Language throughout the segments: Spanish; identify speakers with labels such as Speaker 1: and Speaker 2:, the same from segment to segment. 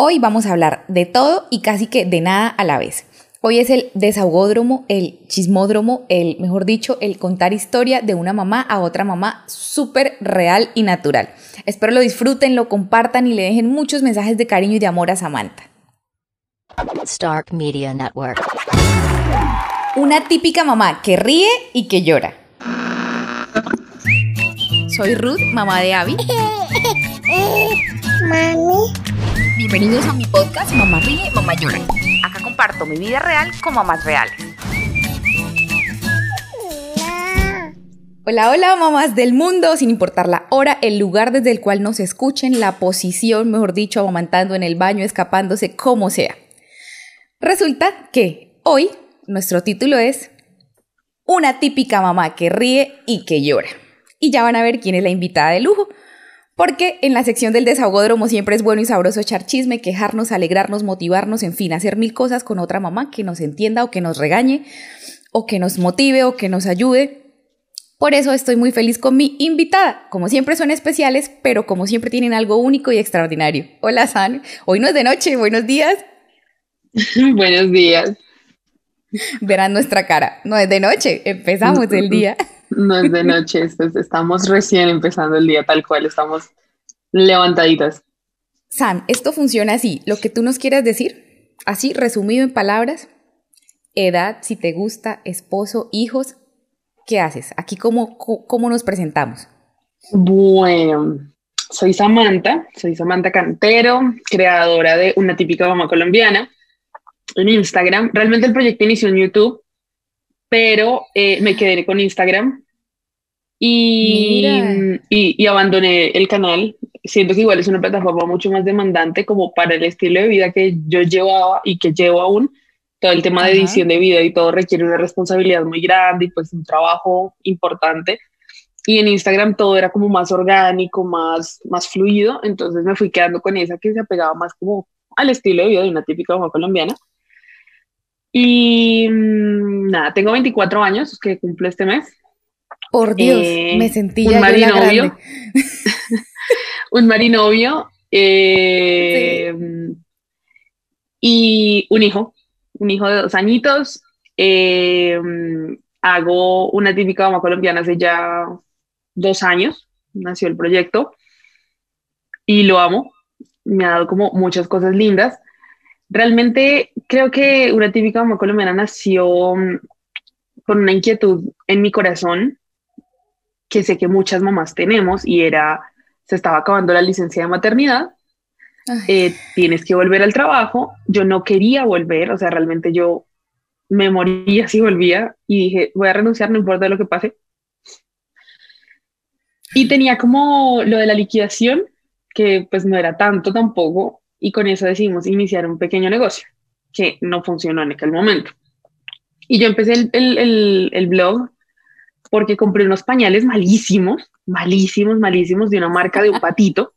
Speaker 1: Hoy vamos a hablar de todo y casi que de nada a la vez. Hoy es el desahogódromo, el chismódromo, el, mejor dicho, el contar historia de una mamá a otra mamá súper real y natural. Espero lo disfruten, lo compartan y le dejen muchos mensajes de cariño y de amor a Samantha.
Speaker 2: Stark Media Network.
Speaker 1: Una típica mamá que ríe y que llora. Soy Ruth, mamá de Abby.
Speaker 3: Mami.
Speaker 1: Bienvenidos a mi podcast Mamá Ríe, Mamá Llora. Acá comparto mi vida real con mamás reales. Hola, hola, mamás del mundo, sin importar la hora, el lugar desde el cual nos escuchen, la posición, mejor dicho, amamantando en el baño, escapándose, como sea. Resulta que hoy nuestro título es Una típica mamá que ríe y que llora. Y ya van a ver quién es la invitada de lujo. Porque en la sección del desahogodromo siempre es bueno y sabroso echar chisme, quejarnos, alegrarnos, motivarnos, en fin, hacer mil cosas con otra mamá que nos entienda o que nos regañe o que nos motive o que nos ayude. Por eso estoy muy feliz con mi invitada. Como siempre son especiales, pero como siempre tienen algo único y extraordinario. Hola San, hoy no es de noche, buenos días.
Speaker 4: Buenos días.
Speaker 1: Verán nuestra cara, no es de noche, empezamos el día.
Speaker 4: No es de noche, estamos recién empezando el día tal cual, estamos levantaditas.
Speaker 1: Sam, esto funciona así. Lo que tú nos quieras decir, así resumido en palabras, edad, si te gusta, esposo, hijos, ¿qué haces? Aquí, ¿cómo, cómo nos presentamos?
Speaker 4: Bueno, soy Samantha, soy Samantha Cantero, creadora de Una Típica Mamá Colombiana en Instagram. Realmente el proyecto inició en YouTube, pero eh, me quedé con Instagram y, y, y, abandoné el canal. Siento que igual es una plataforma mucho más demandante como para el estilo de vida que yo llevaba y que llevo aún. Todo el tema de edición de video y todo requiere una responsabilidad muy grande y pues un trabajo importante. Y en Instagram todo era como más orgánico, más, más fluido. Entonces me fui quedando con esa que se apegaba más como al estilo de vida de una típica mamá colombiana. Y mm, nada, tengo 24 años que cumple este mes.
Speaker 1: Por Dios, eh, me sentí
Speaker 4: un marinovio. un marinovio. Eh, y un hijo, un hijo de dos añitos. Eh, hago una típica mamá colombiana hace ya dos años. Nació el proyecto. Y lo amo. Me ha dado como muchas cosas lindas. Realmente creo que una típica mamá colombiana nació mm, con una inquietud en mi corazón que sé que muchas mamás tenemos y era, se estaba acabando la licencia de maternidad, eh, tienes que volver al trabajo, yo no quería volver, o sea, realmente yo me moría si volvía y dije, voy a renunciar, no importa lo que pase. Y tenía como lo de la liquidación, que pues no era tanto tampoco, y con eso decidimos iniciar un pequeño negocio que no funcionó en aquel momento. Y yo empecé el, el, el, blog porque compré unos pañales malísimos, malísimos, malísimos de una marca de un patito.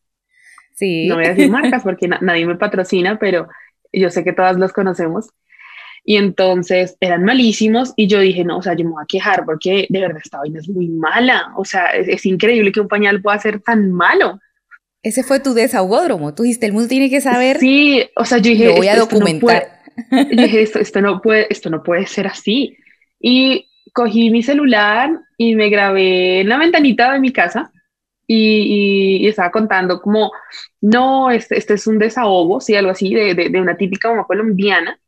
Speaker 1: Sí.
Speaker 4: No voy a decir marcas porque nadie me patrocina, pero yo sé que todas los conocemos. Y entonces eran malísimos y yo dije, no, o sea, yo me voy a quejar porque de verdad esta vaina es muy mala. O sea, es, es increíble que un pañal pueda ser tan malo.
Speaker 1: Ese fue tu desahogódromo. Tú dijiste, el mundo tiene que saber.
Speaker 4: Sí, o sea, yo dije,
Speaker 1: lo voy a documentar.
Speaker 4: yo dije, esto, esto, no puede, esto no puede ser así. Y cogí mi celular y me grabé en la ventanita de mi casa y, y, estaba contando como, no, este, este, es un desahogo, sí, algo así, de, de, de una típica mamá colombiana.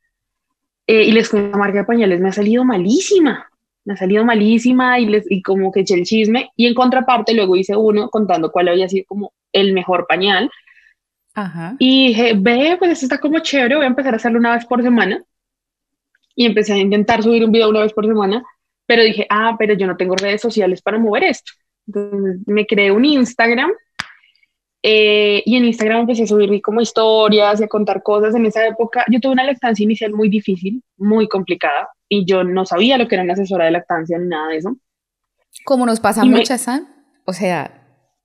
Speaker 4: Eh, y les cuento, la marca de pañales me ha salido malísima me ha salido malísima y, les, y como que eché el chisme. Y en contraparte luego hice uno contando cuál había sido como el mejor pañal.
Speaker 1: Ajá.
Speaker 4: Y dije, ve, pues esto está como chévere, voy a empezar a hacerlo una vez por semana. Y empecé a intentar subir un video una vez por semana, pero dije, ah, pero yo no tengo redes sociales para mover esto. Entonces me creé un Instagram eh, y en Instagram empecé a subir como historias y a contar cosas. En esa época yo tuve una lactancia inicial muy difícil, muy complicada, y yo no sabía lo que era una asesora de lactancia ni nada de eso.
Speaker 1: Como nos pasa muchas, me... O sea,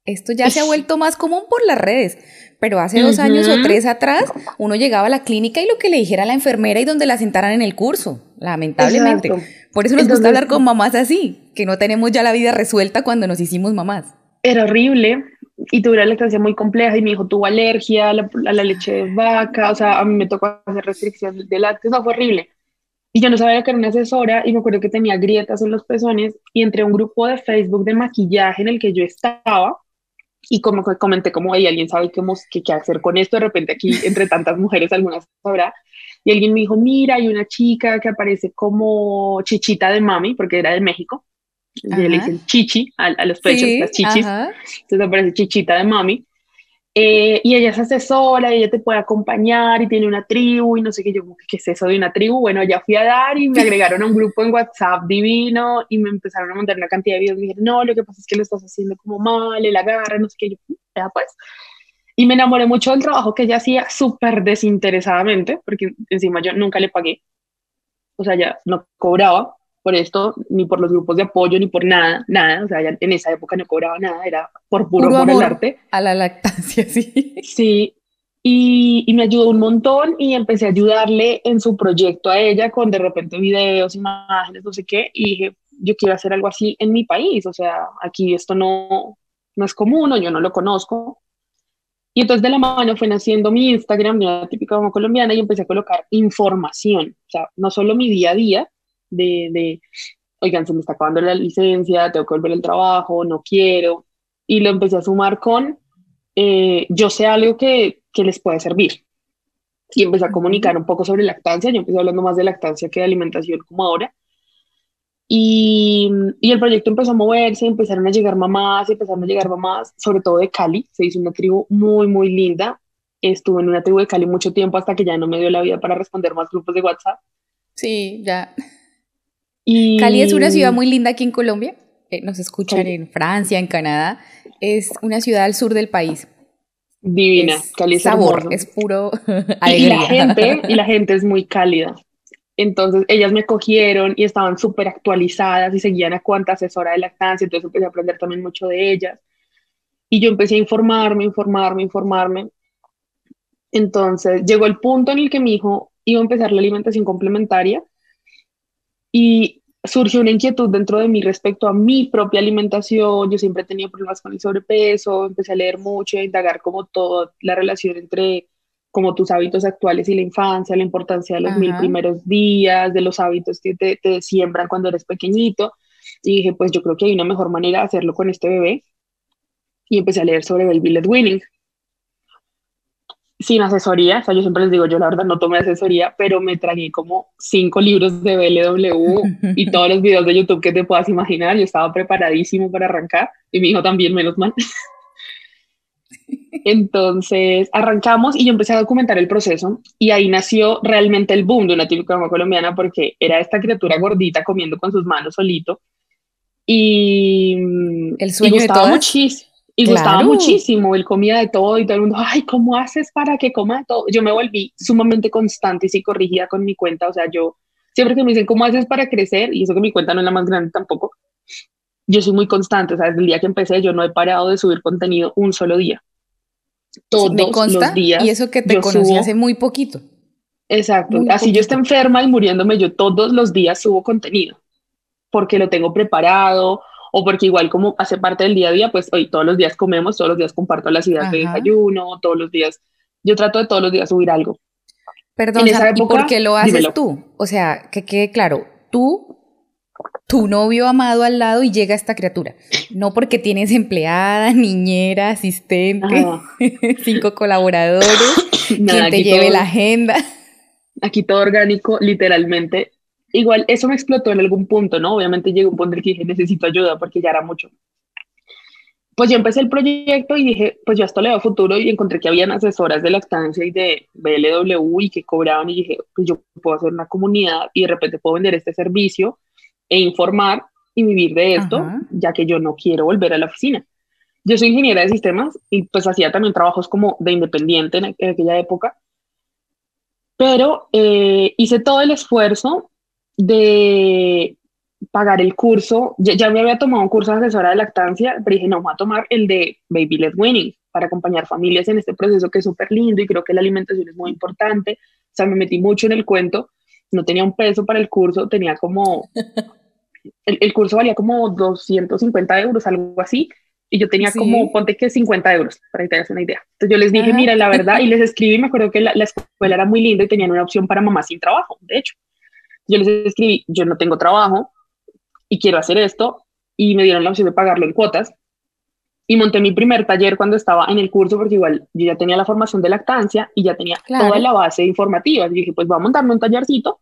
Speaker 1: esto ya se ha vuelto más común por las redes, pero hace dos uh -huh. años o tres atrás uno llegaba a la clínica y lo que le dijera a la enfermera y donde la sentaran en el curso, lamentablemente. Exacto. Por eso nos Entonces, gusta hablar con mamás así, que no tenemos ya la vida resuelta cuando nos hicimos mamás.
Speaker 4: Era horrible, y tuve una lactancia muy compleja y mi hijo tuvo alergia a la, a leche de vaca, o sea, a mí me tocó hacer restricción de lácteos, no, fue horrible. Y yo no sabía que era una asesora y me acuerdo que tenía grietas en los pezones y entre un grupo de Facebook de maquillaje en el que yo estaba y como comenté como, hay alguien sabe qué, qué hacer con esto, de repente aquí entre tantas mujeres algunas sabrá. Y alguien me dijo, mira, hay una chica que aparece como chichita de mami, porque era de México. Le dicen chichi a, los pechos, las chichis. Entonces aparece chichita de mami. Eh, y ella es asesora, y ella te puede acompañar y tiene una tribu y no sé qué, yo, ¿qué es eso de una tribu? Bueno, ya fui a dar y me agregaron a un grupo en WhatsApp divino y me empezaron a mandar una cantidad de videos. Me dijeron, no, lo que pasa es que lo estás haciendo como mal, el agarre, no sé qué, yo, ya pues. Y me enamoré mucho del trabajo que ella hacía súper desinteresadamente, porque encima yo nunca le pagué, o sea, ya no cobraba, por esto, ni por los grupos de apoyo, ni por nada, nada. O sea, ya en esa época no cobraba nada, era por puro, por el arte.
Speaker 1: A la lactancia, sí.
Speaker 4: Sí, y, y, me ayudó un montón y empecé a ayudarle en su proyecto a ella con de repente videos, imágenes, no sé qué, y dije, yo quiero hacer algo así en mi país, o sea, aquí esto no, no es común o yo no lo conozco. Y entonces de la mano fue naciendo mi Instagram, la típica como colombiana, y empecé a colocar información, o sea, no solo mi día a día, de, de, oigan, se me está acabando la licencia, tengo que volver al trabajo, no quiero. Y lo empecé a sumar con, eh, yo sé algo que, que les puede servir. Y empecé a comunicar un poco sobre lactancia, yo empecé hablando más de lactancia que de alimentación como ahora. Y, y, el proyecto empezó a moverse, empezaron a llegar mamás, empezaron a llegar mamás, sobre todo de Cali. Se hizo una tribu muy, muy linda. Estuve en una tribu de Cali mucho tiempo hasta que ya no me dio la vida para responder más grupos de WhatsApp.
Speaker 1: Sí, ya. Cali es una ciudad muy linda aquí en Colombia. Eh, nos escuchan en Francia, en Canadá. Es una ciudad al sur del país.
Speaker 4: Divina, Cali es sabor,
Speaker 1: es puro
Speaker 4: alegría. Y la gente, y la gente es muy cálida. Entonces ellas me cogieron y estaban súper actualizadas y seguían a cuánta asesora de lactancia, entonces empecé a aprender también mucho de ellas. Y yo empecé a informarme, informarme, informarme. Entonces llegó el punto en el que mi hijo iba a empezar la alimentación complementaria y surgió una inquietud dentro de mí respecto a mi propia alimentación. Yo siempre he tenido problemas con el sobrepeso, empecé a leer mucho, a indagar como toda la relación entre como tus hábitos actuales y la infancia, la importancia de los mil primeros días, de los hábitos que te, te, siembran cuando eres pequeñito. Y dije, pues yo creo que hay una mejor manera de hacerlo con este bebé. Y empecé a leer sobre Baby Led Winning sin asesoría, o sea, yo siempre les digo, yo la verdad no tomé asesoría, pero me tragué como cinco libros de BLW y todos los videos de YouTube que te puedas imaginar, yo estaba preparadísimo para arrancar y mi hijo también, menos mal. Entonces arrancamos y yo empecé a documentar el proceso y ahí nació realmente el boom de una típica colombiana porque era esta criatura gordita comiendo con sus manos solito y
Speaker 1: el sueño y gustaba
Speaker 4: muchísimo y gustaba muchísimo, él comía de todo y todo el mundo, ay, ¿cómo haces para que coma de todo? Yo me volví sumamente constante y corrigida con mi cuenta, o sea, yo siempre que me dicen, ¿cómo haces para crecer? Y eso que mi cuenta no es la más grande tampoco, yo soy muy constante, o sea, desde el día que empecé yo no he parado de subir contenido un solo día.
Speaker 1: Todos los días. Y eso que te conocí hace muy poquito.
Speaker 4: Exacto, así yo esté enferma y muriéndome, yo todos los días subo contenido, porque lo tengo preparado, o porque igual como hace parte del día a día, pues hoy todos los días comemos, todos los días comparto las ideas de desayuno, todos los días, yo trato de todos los días subir algo.
Speaker 1: Perdón, ¿y por qué lo haces tú? O sea, que quede claro, tú, tu novio amado al lado y llega esta criatura. No porque tienes empleada, niñera, asistente, cinco colaboradores, quien te lleve la agenda.
Speaker 4: Aquí todo orgánico, literalmente igual eso me explotó en algún punto, ¿no? Obviamente llegó un punto en el que dije, necesito ayuda porque ya era mucho. Pues yo empecé el proyecto y dije, pues yo esto le veo futuro y encontré que habían asesoras de lactancia y de BLW y que cobraban y dije, pues yo puedo hacer una comunidad y de repente puedo vender este servicio e informar y vivir de esto, ya que yo no quiero volver a la oficina. Yo soy ingeniera de sistemas y pues hacía también trabajos como de independiente en, aquella época, pero eh, hice todo el esfuerzo de pagar el curso, ya, me había tomado un curso de asesora de lactancia, pero dije, no, voy a tomar el de Baby Led Winning para acompañar familias en este proceso que es súper lindo y creo que la alimentación es muy importante. O sea, me metí mucho en el cuento, no tenía un peso para el curso, tenía como, el, el curso valía como 250 euros, algo así, y yo tenía como, ponte que 50 euros, para que te hagas una idea. Entonces yo les dije, mira, la verdad, y les escribí, me acuerdo que la, la, escuela era muy linda y tenían una opción para mamá sin trabajo, de hecho. Yo les escribí, yo no tengo trabajo y quiero hacer esto, y me dieron la opción de pagarlo en cuotas. Y monté mi primer taller cuando estaba en el curso, porque igual yo ya tenía la formación de lactancia y ya tenía toda la base informativa. Y dije, pues voy a montarme un tallercito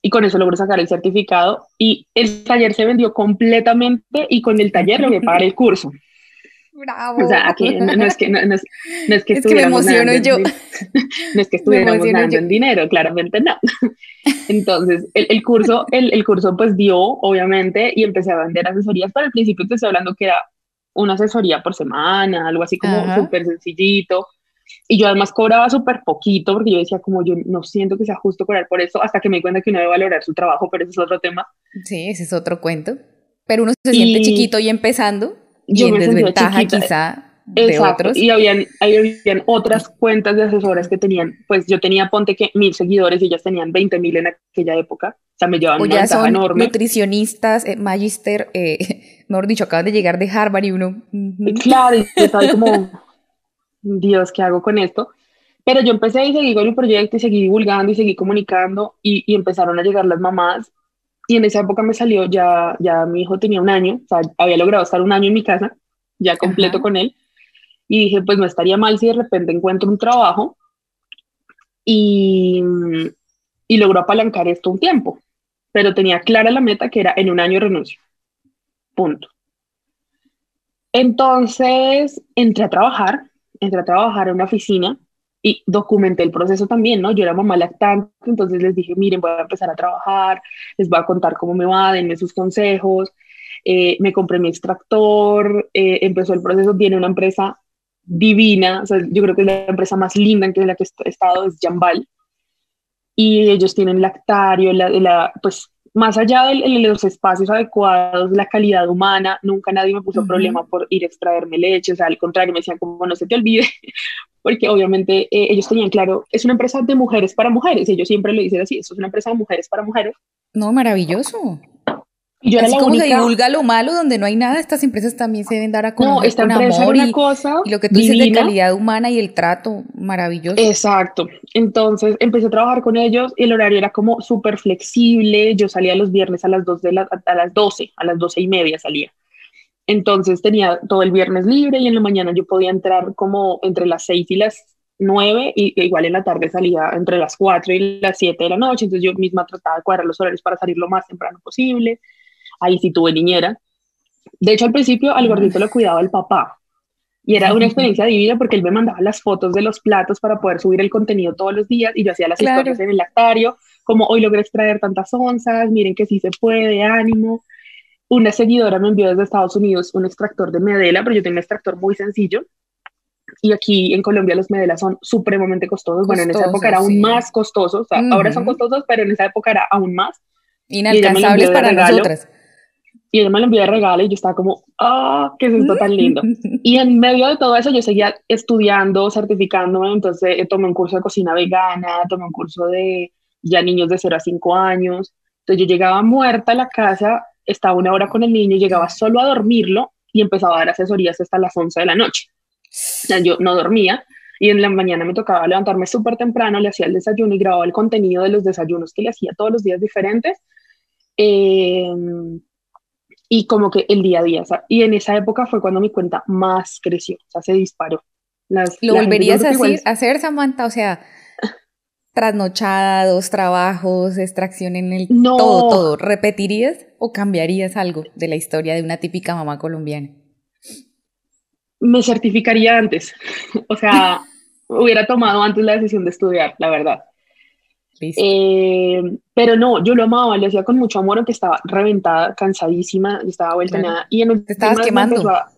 Speaker 4: y con eso logré sacar el certificado y el taller se vendió completamente y con el taller logré pagar el curso.
Speaker 1: Bravo.
Speaker 4: O sea, aquí no, es que no, es, no es que
Speaker 1: es que me emociono yo.
Speaker 4: no es que estuviéramos en dinero, claramente no. Entonces, el, el curso, el, el, curso pues dio, obviamente, y empecé a vender asesorías, pero al principio te estoy hablando que era una asesoría por semana, algo así como súper sencillito. Y yo además cobraba súper poquito porque yo decía como yo no siento que sea justo cobrar por eso hasta que me di cuenta que uno debe valorar su trabajo, pero ese es otro tema.
Speaker 1: Sí, ese es otro cuento. Pero uno se siente chiquito y empezando y en desventaja quizá de
Speaker 4: Exacto.
Speaker 1: otros.
Speaker 4: Y habían, habían otras cuentas de asesoras que tenían, pues yo tenía, ponte que mil seguidores y ellas tenían 20 mil en aquella época. O sea, me llevaban
Speaker 1: o
Speaker 4: una
Speaker 1: ya
Speaker 4: ventaja
Speaker 1: son
Speaker 4: enorme.
Speaker 1: nutricionistas, eh, magister, eh, mejor dicho, acaban de llegar de Harvard y uno...
Speaker 4: Y Claro, y yo estaba como, Dios, ¿qué hago con esto? Pero yo empecé y seguí con el proyecto y seguí divulgando y seguí comunicando y, y, empezaron a llegar las mamás. Y en esa época me salió, ya, ya mi hijo tenía un año, o sea, había logrado estar un año en mi casa, ya completo
Speaker 1: Ajá.
Speaker 4: con él. Y dije, pues no estaría mal si de repente encuentro un trabajo y, y logro apalancar esto un tiempo. Pero tenía clara la meta que era en un año renuncio. Punto. Entonces entré a trabajar, entré a trabajar en una oficina y documenté el proceso también, ¿no? Yo era mamá lactante, entonces les dije, miren, voy a empezar a trabajar, les voy a contar cómo me va, denme sus consejos. Eh, me compré mi extractor, eh, empezó el proceso, tiene una empresa divina, o sea, yo creo que es la empresa más linda en la que he estado, es Jambal, y ellos tienen lactario, la, la, pues más allá de, los espacios adecuados, la calidad humana, nunca nadie me puso uh -huh. problema por ir a extraerme leche, o sea, al contrario, me decían como no se te olvide, porque obviamente eh, ellos tenían claro, es una empresa de mujeres para mujeres, ellos siempre lo dicen así, esto es una empresa de mujeres para mujeres.
Speaker 1: No, maravilloso.
Speaker 4: Y yo
Speaker 1: Así
Speaker 4: era la
Speaker 1: como
Speaker 4: única...
Speaker 1: se divulga lo malo donde no hay nada, estas empresas también se deben dar a conocer
Speaker 4: No, esta
Speaker 1: con
Speaker 4: empresa
Speaker 1: amor
Speaker 4: era una
Speaker 1: y,
Speaker 4: cosa
Speaker 1: y lo que tú dices de
Speaker 4: divina.
Speaker 1: calidad humana y el trato maravilloso.
Speaker 4: Exacto. Entonces empecé a trabajar con ellos y el horario era como súper flexible. Yo salía los viernes a las, 2 de la, a las 12, a las 12 y media salía. Entonces tenía todo el viernes libre y en la mañana yo podía entrar como entre las 6 y las 9 y e igual en la tarde salía entre las 4 y las 7 de la noche. Entonces yo misma trataba de cuadrar los horarios para salir lo más temprano posible. Ahí sí tuve niñera. De hecho, al principio al gordito lo cuidaba el papá. Y era una experiencia divina porque él me mandaba las fotos de los platos para poder subir el contenido todos los días y yo hacía las
Speaker 1: Claro.
Speaker 4: historias en el lactario, como hoy logré extraer tantas onzas, miren que sí se puede, ánimo. Una seguidora me envió desde Estados Unidos un extractor de medela, pero yo tengo un extractor muy sencillo. Y aquí en Colombia los medelas son supremamente costosos. Bueno, en esa época era
Speaker 1: Costosos,
Speaker 4: aún
Speaker 1: sí.
Speaker 4: más costosos. O sea, ahora son costosos, pero en esa época era aún más.
Speaker 1: Inalcanzables para nosotras.
Speaker 4: Y ella me lo envió de regalo y yo estaba como, ah, ¿qué es esto tan lindo? Y en medio de todo eso yo seguía estudiando, certificándome, entonces eh, tomé un curso de cocina vegana, tomé un curso de ya niños de 0 a 5 años. Entonces yo llegaba muerta a la casa, estaba una hora con el niño, llegaba solo a dormirlo y empezaba a dar asesorías hasta las 11 de la noche. O sea, yo no dormía y en la mañana me tocaba levantarme súper temprano, le hacía el desayuno y grababa el contenido de los desayunos que le hacía todos los días diferentes. Eh, y como que el día a día. o sea, y en esa época fue cuando mi cuenta más creció, o sea, se disparó. Las,
Speaker 1: ¿Lo volverías a hacer, Samantha? O sea, trasnochada, dos trabajos, extracción en el...
Speaker 4: No.
Speaker 1: Todo, todo. ¿Repetirías o cambiarías algo de la historia de una típica mamá colombiana?
Speaker 4: Me certificaría antes. O sea, hubiera tomado antes la decisión de estudiar, la verdad.
Speaker 1: Listo.
Speaker 4: Eh, pero no, yo lo amaba, lo hacía con mucho amor, aunque estaba reventada, cansadísima, y estaba vuelta
Speaker 1: Claro.
Speaker 4: nada. Y en
Speaker 1: Te estabas
Speaker 4: últimas me
Speaker 1: quemando.
Speaker 4: empezó a-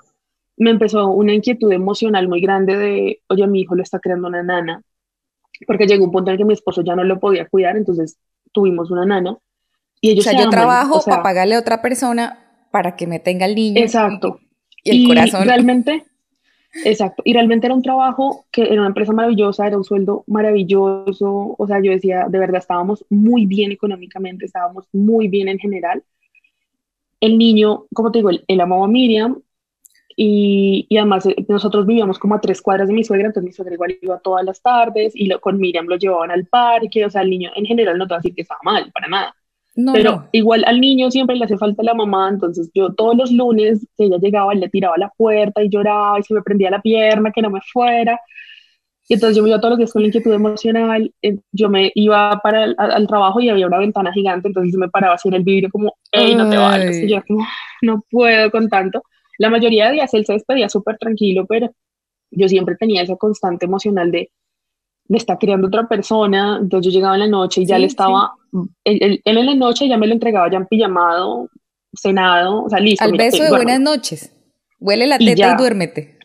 Speaker 4: Me empezó una inquietud emocional muy grande de, oye, mi hijo lo está creando una nana, porque llegó un punto en el que mi esposo ya no lo podía cuidar, entonces tuvimos una nana. Y
Speaker 1: o
Speaker 4: ellos
Speaker 1: sea,
Speaker 4: se
Speaker 1: yo
Speaker 4: aman,
Speaker 1: trabajo
Speaker 4: o sea,
Speaker 1: para pagarle a otra persona para que me tenga el niño.
Speaker 4: Exacto.
Speaker 1: Y el corazón.
Speaker 4: realmente, exacto. Y realmente era un trabajo que era una empresa maravillosa, era un sueldo maravilloso. O sea, yo decía, de verdad, estábamos muy bien económicamente, estábamos muy bien en general. El niño, como te digo, él, él amaba a Miriam y, y, además eh, nosotros vivíamos como a tres cuadras de mi suegra, entonces mi suegra igual iba todas las tardes y lo, con Miriam lo llevaban al parque, o sea, el niño en general no te va a decir que estaba mal, para nada. No, pero igual al niño siempre le hace falta la mamá, entonces yo todos los lunes que ella llegaba le tiraba la puerta y lloraba y se me prendía la pierna que no me fuera. Y entonces yo me iba todos los días con la inquietud emocional, yo me iba para el, al, trabajo y había una ventana gigante, entonces me paraba así en el vidrio como, hey, no te vayas, y yo como, no puedo con tanto. La mayoría de días él se despedía súper tranquilo, pero yo siempre tenía esa constante emocional de, me está criando otra persona, entonces yo llegaba en la noche y ya le estaba, él, en la noche ya me lo entregaba ya en pijamado, cenado, o sea, listo.
Speaker 1: Al beso de buenas noches, huele la teta y duérmete.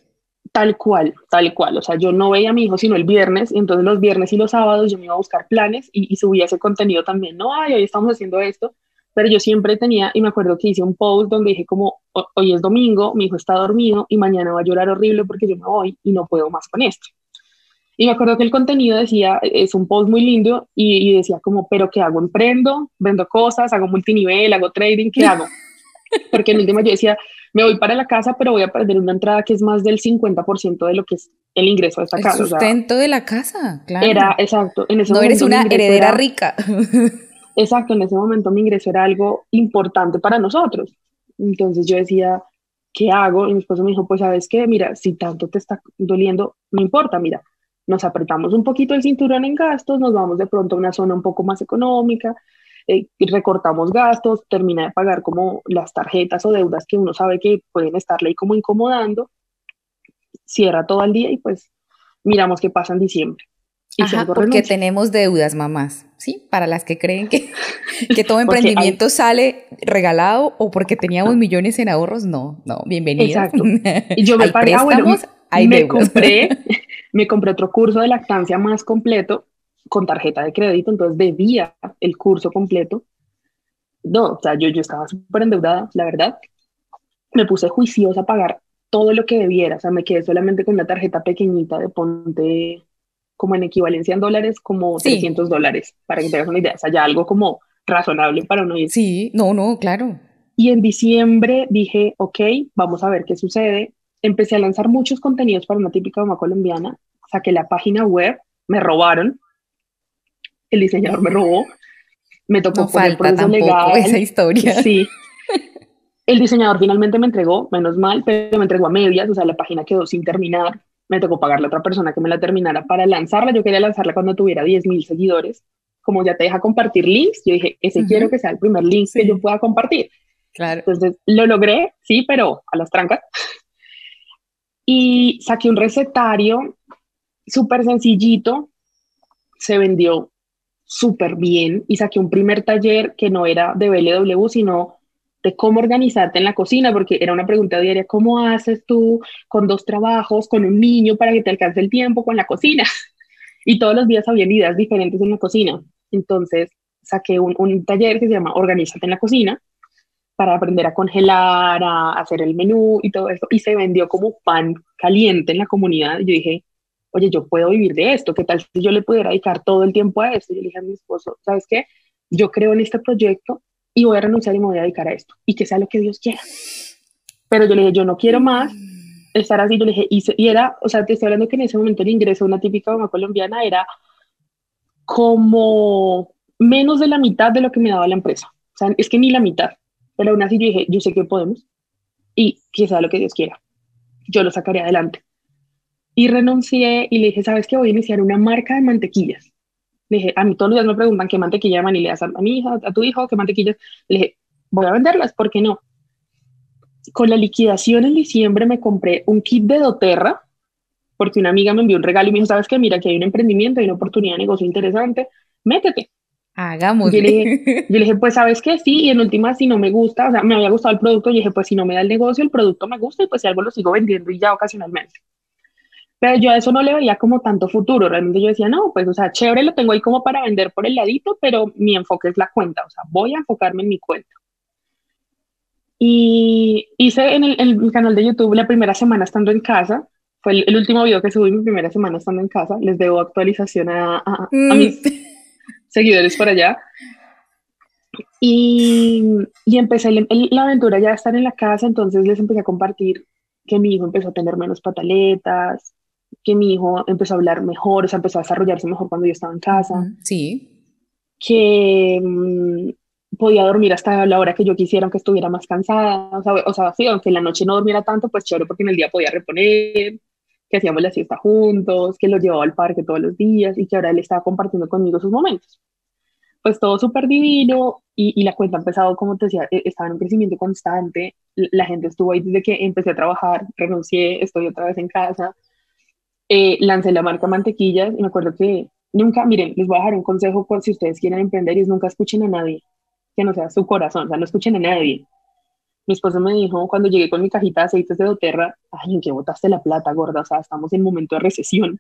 Speaker 4: Tal cual, tal cual. O sea, yo no veía a mi hijo sino el viernes, y entonces los viernes y los sábados yo me iba a buscar planes y, subía ese contenido también. No, ay, hoy estamos haciendo esto, pero yo siempre tenía, y me acuerdo que hice un post donde dije como, hoy es domingo, mi hijo está dormido y mañana va a llorar horrible porque yo me voy y no puedo más con esto. Y me acuerdo que el contenido decía, es un post muy lindo y, y decía como, pero ¿qué hago? ¿Emprendo? ¿Vendo cosas? ¿Hago multinivel? ¿Hago trading? ¿Qué hago? Porque en el último yo decía, me voy para la casa, pero voy a perder una entrada que es más del 50% de lo que es el ingreso de esta
Speaker 1: el
Speaker 4: casa.
Speaker 1: El sustento de la casa, claro.
Speaker 4: Era, exacto. En ese
Speaker 1: no eres una heredera rica.
Speaker 4: exacto, en ese momento mi ingreso era algo importante para nosotros. Entonces yo decía, ¿qué hago? Y mi esposo me dijo, pues sabes qué, mira, si tanto te está doliendo, no importa, mira, nos apretamos un poquito el cinturón en gastos, nos vamos de pronto a una zona un poco más económica, eh, recortamos gastos, termina de pagar como las tarjetas o deudas que uno sabe que pueden estarle ahí como incomodando, cierra todo el día y pues miramos qué pasa en diciembre.
Speaker 1: Y Ajá, porque tenemos deudas, mamás, ¿sí? Para las que creen que, que todo emprendimiento sale regalado o porque teníamos millones en ahorros, no, no, bienvenido. Exacto.
Speaker 4: Y yo me paré, bueno, me compré, me compré otro curso de lactancia más completo con tarjeta de crédito, entonces debía el curso completo. No, o sea, yo, yo estaba súper endeudada, la verdad. Me puse juiciosa a pagar todo lo que debiera, o sea, me quedé solamente con una tarjeta pequeñita de ponte como en equivalencia en dólares, como 300 dólares, para que tengas una idea, o sea, ya algo como razonable para uno ir.
Speaker 1: Sí, no, no, claro.
Speaker 4: Y en diciembre dije, ok, vamos a ver qué sucede. Empecé a lanzar muchos contenidos para una típica mamá colombiana, saqué la página web, me robaron, el diseñador me robó, me tocó
Speaker 1: no falta tampoco esa historia.
Speaker 4: Sí. El diseñador finalmente me entregó, menos mal, pero me entregó a medias, o sea, la página quedó sin terminar. Me tocó pagarle a otra persona que me la terminara para lanzarla. Yo quería lanzarla cuando tuviera 10 mil seguidores. Como ya te deja compartir links, yo dije, ese quiero que sea el primer link que yo pueda compartir.
Speaker 1: Claro.
Speaker 4: Entonces lo logré, sí, pero a las trancas. Y saqué un recetario súper sencillito, se vendió súper bien y saqué un primer taller que no era de BLW, sino de cómo organizarte en la cocina, porque era una pregunta diaria, ¿cómo haces tú con dos trabajos, con un niño para que te alcance el tiempo con la cocina? Y todos los días había ideas diferentes en la cocina. Entonces saqué un, un taller que se llama Organízate en la cocina para aprender a congelar, a hacer el menú y todo eso. Y se vendió como pan caliente en la comunidad. Y yo dije, oye, yo puedo vivir de esto, ¿qué tal si yo le pudiera dedicar todo el tiempo a esto? Y yo le dije a mi esposo, ¿sabes qué? Yo creo en este proyecto y voy a renunciar y me voy a dedicar a esto y que sea lo que Dios quiera. Pero yo le dije, yo no quiero más estar así. Yo le dije, y, era, o sea, te estoy hablando que en ese momento el ingreso de una típica mamá colombiana era como menos de la mitad de lo que me daba la empresa. O sea, es que ni la mitad. Pero aún así yo dije, yo sé que podemos y que sea lo que Dios quiera. Yo lo sacaré adelante y renuncié y le dije, ¿sabes qué? Voy a iniciar una marca de mantequillas. Le dije, a mí todos los días me preguntan qué mantequilla de le a mi hija, a tu hijo, qué mantequillas. Le dije, voy a venderlas, ¿por qué no? Con la liquidación en diciembre me compré un kit de doTERRA, porque una amiga me envió un regalo y me dijo, ¿sabes qué? Mira, que hay un emprendimiento, hay una oportunidad de negocio interesante, métete.
Speaker 1: Hagamos.
Speaker 4: Yo, le dije, yo le dije, pues sabes qué? sí, y en última, si no me gusta, o sea, me había gustado el producto, y dije, pues si no me da el negocio, el producto me gusta y pues si algo lo sigo vendiendo y ya ocasionalmente. Pero yo a eso no le veía como tanto futuro. Realmente yo decía, no, pues, o sea, chévere, lo tengo ahí como para vender por el ladito, pero mi enfoque es la cuenta. O sea, voy a enfocarme en mi cuenta. Y hice en el, canal de YouTube la primera semana estando en casa. Fue el, último video que subí mi primera semana estando en casa. Les debo actualización a, mm. mis seguidores por allá. Y, y empecé la aventura ya de estar en la casa, entonces les empecé a compartir que mi hijo empezó a tener menos pataletas, que mi hijo empezó a hablar mejor, o sea, empezó a desarrollarse mejor cuando yo estaba en casa.
Speaker 1: Sí.
Speaker 4: Que mm, podía dormir hasta la hora que yo quisiera, aunque estuviera más cansada. O sea, o sea, sí, aunque en la noche no durmiera tanto, pues chévere, porque en el día podía reponer, que hacíamos la siesta juntos, que lo llevaba al parque todos los días y que ahora él estaba compartiendo conmigo sus momentos. Pues todo súper divino y, y, la cuenta ha empezado, como te decía, e, estaba en un crecimiento constante. La gente estuvo ahí desde que empecé a trabajar, renuncié, estoy otra vez en casa eh, lancé la marca Mantequillas y me acuerdo que nunca, miren, les voy a dejar un consejo por si ustedes quieren emprender y es nunca escuchen a nadie, que no sea su corazón, o sea, no escuchen a nadie. Mi esposo me dijo cuando llegué con mi cajita de aceites de doTERRA, ay, ¿en qué botaste la plata, gorda? O sea, estamos en momento de recesión.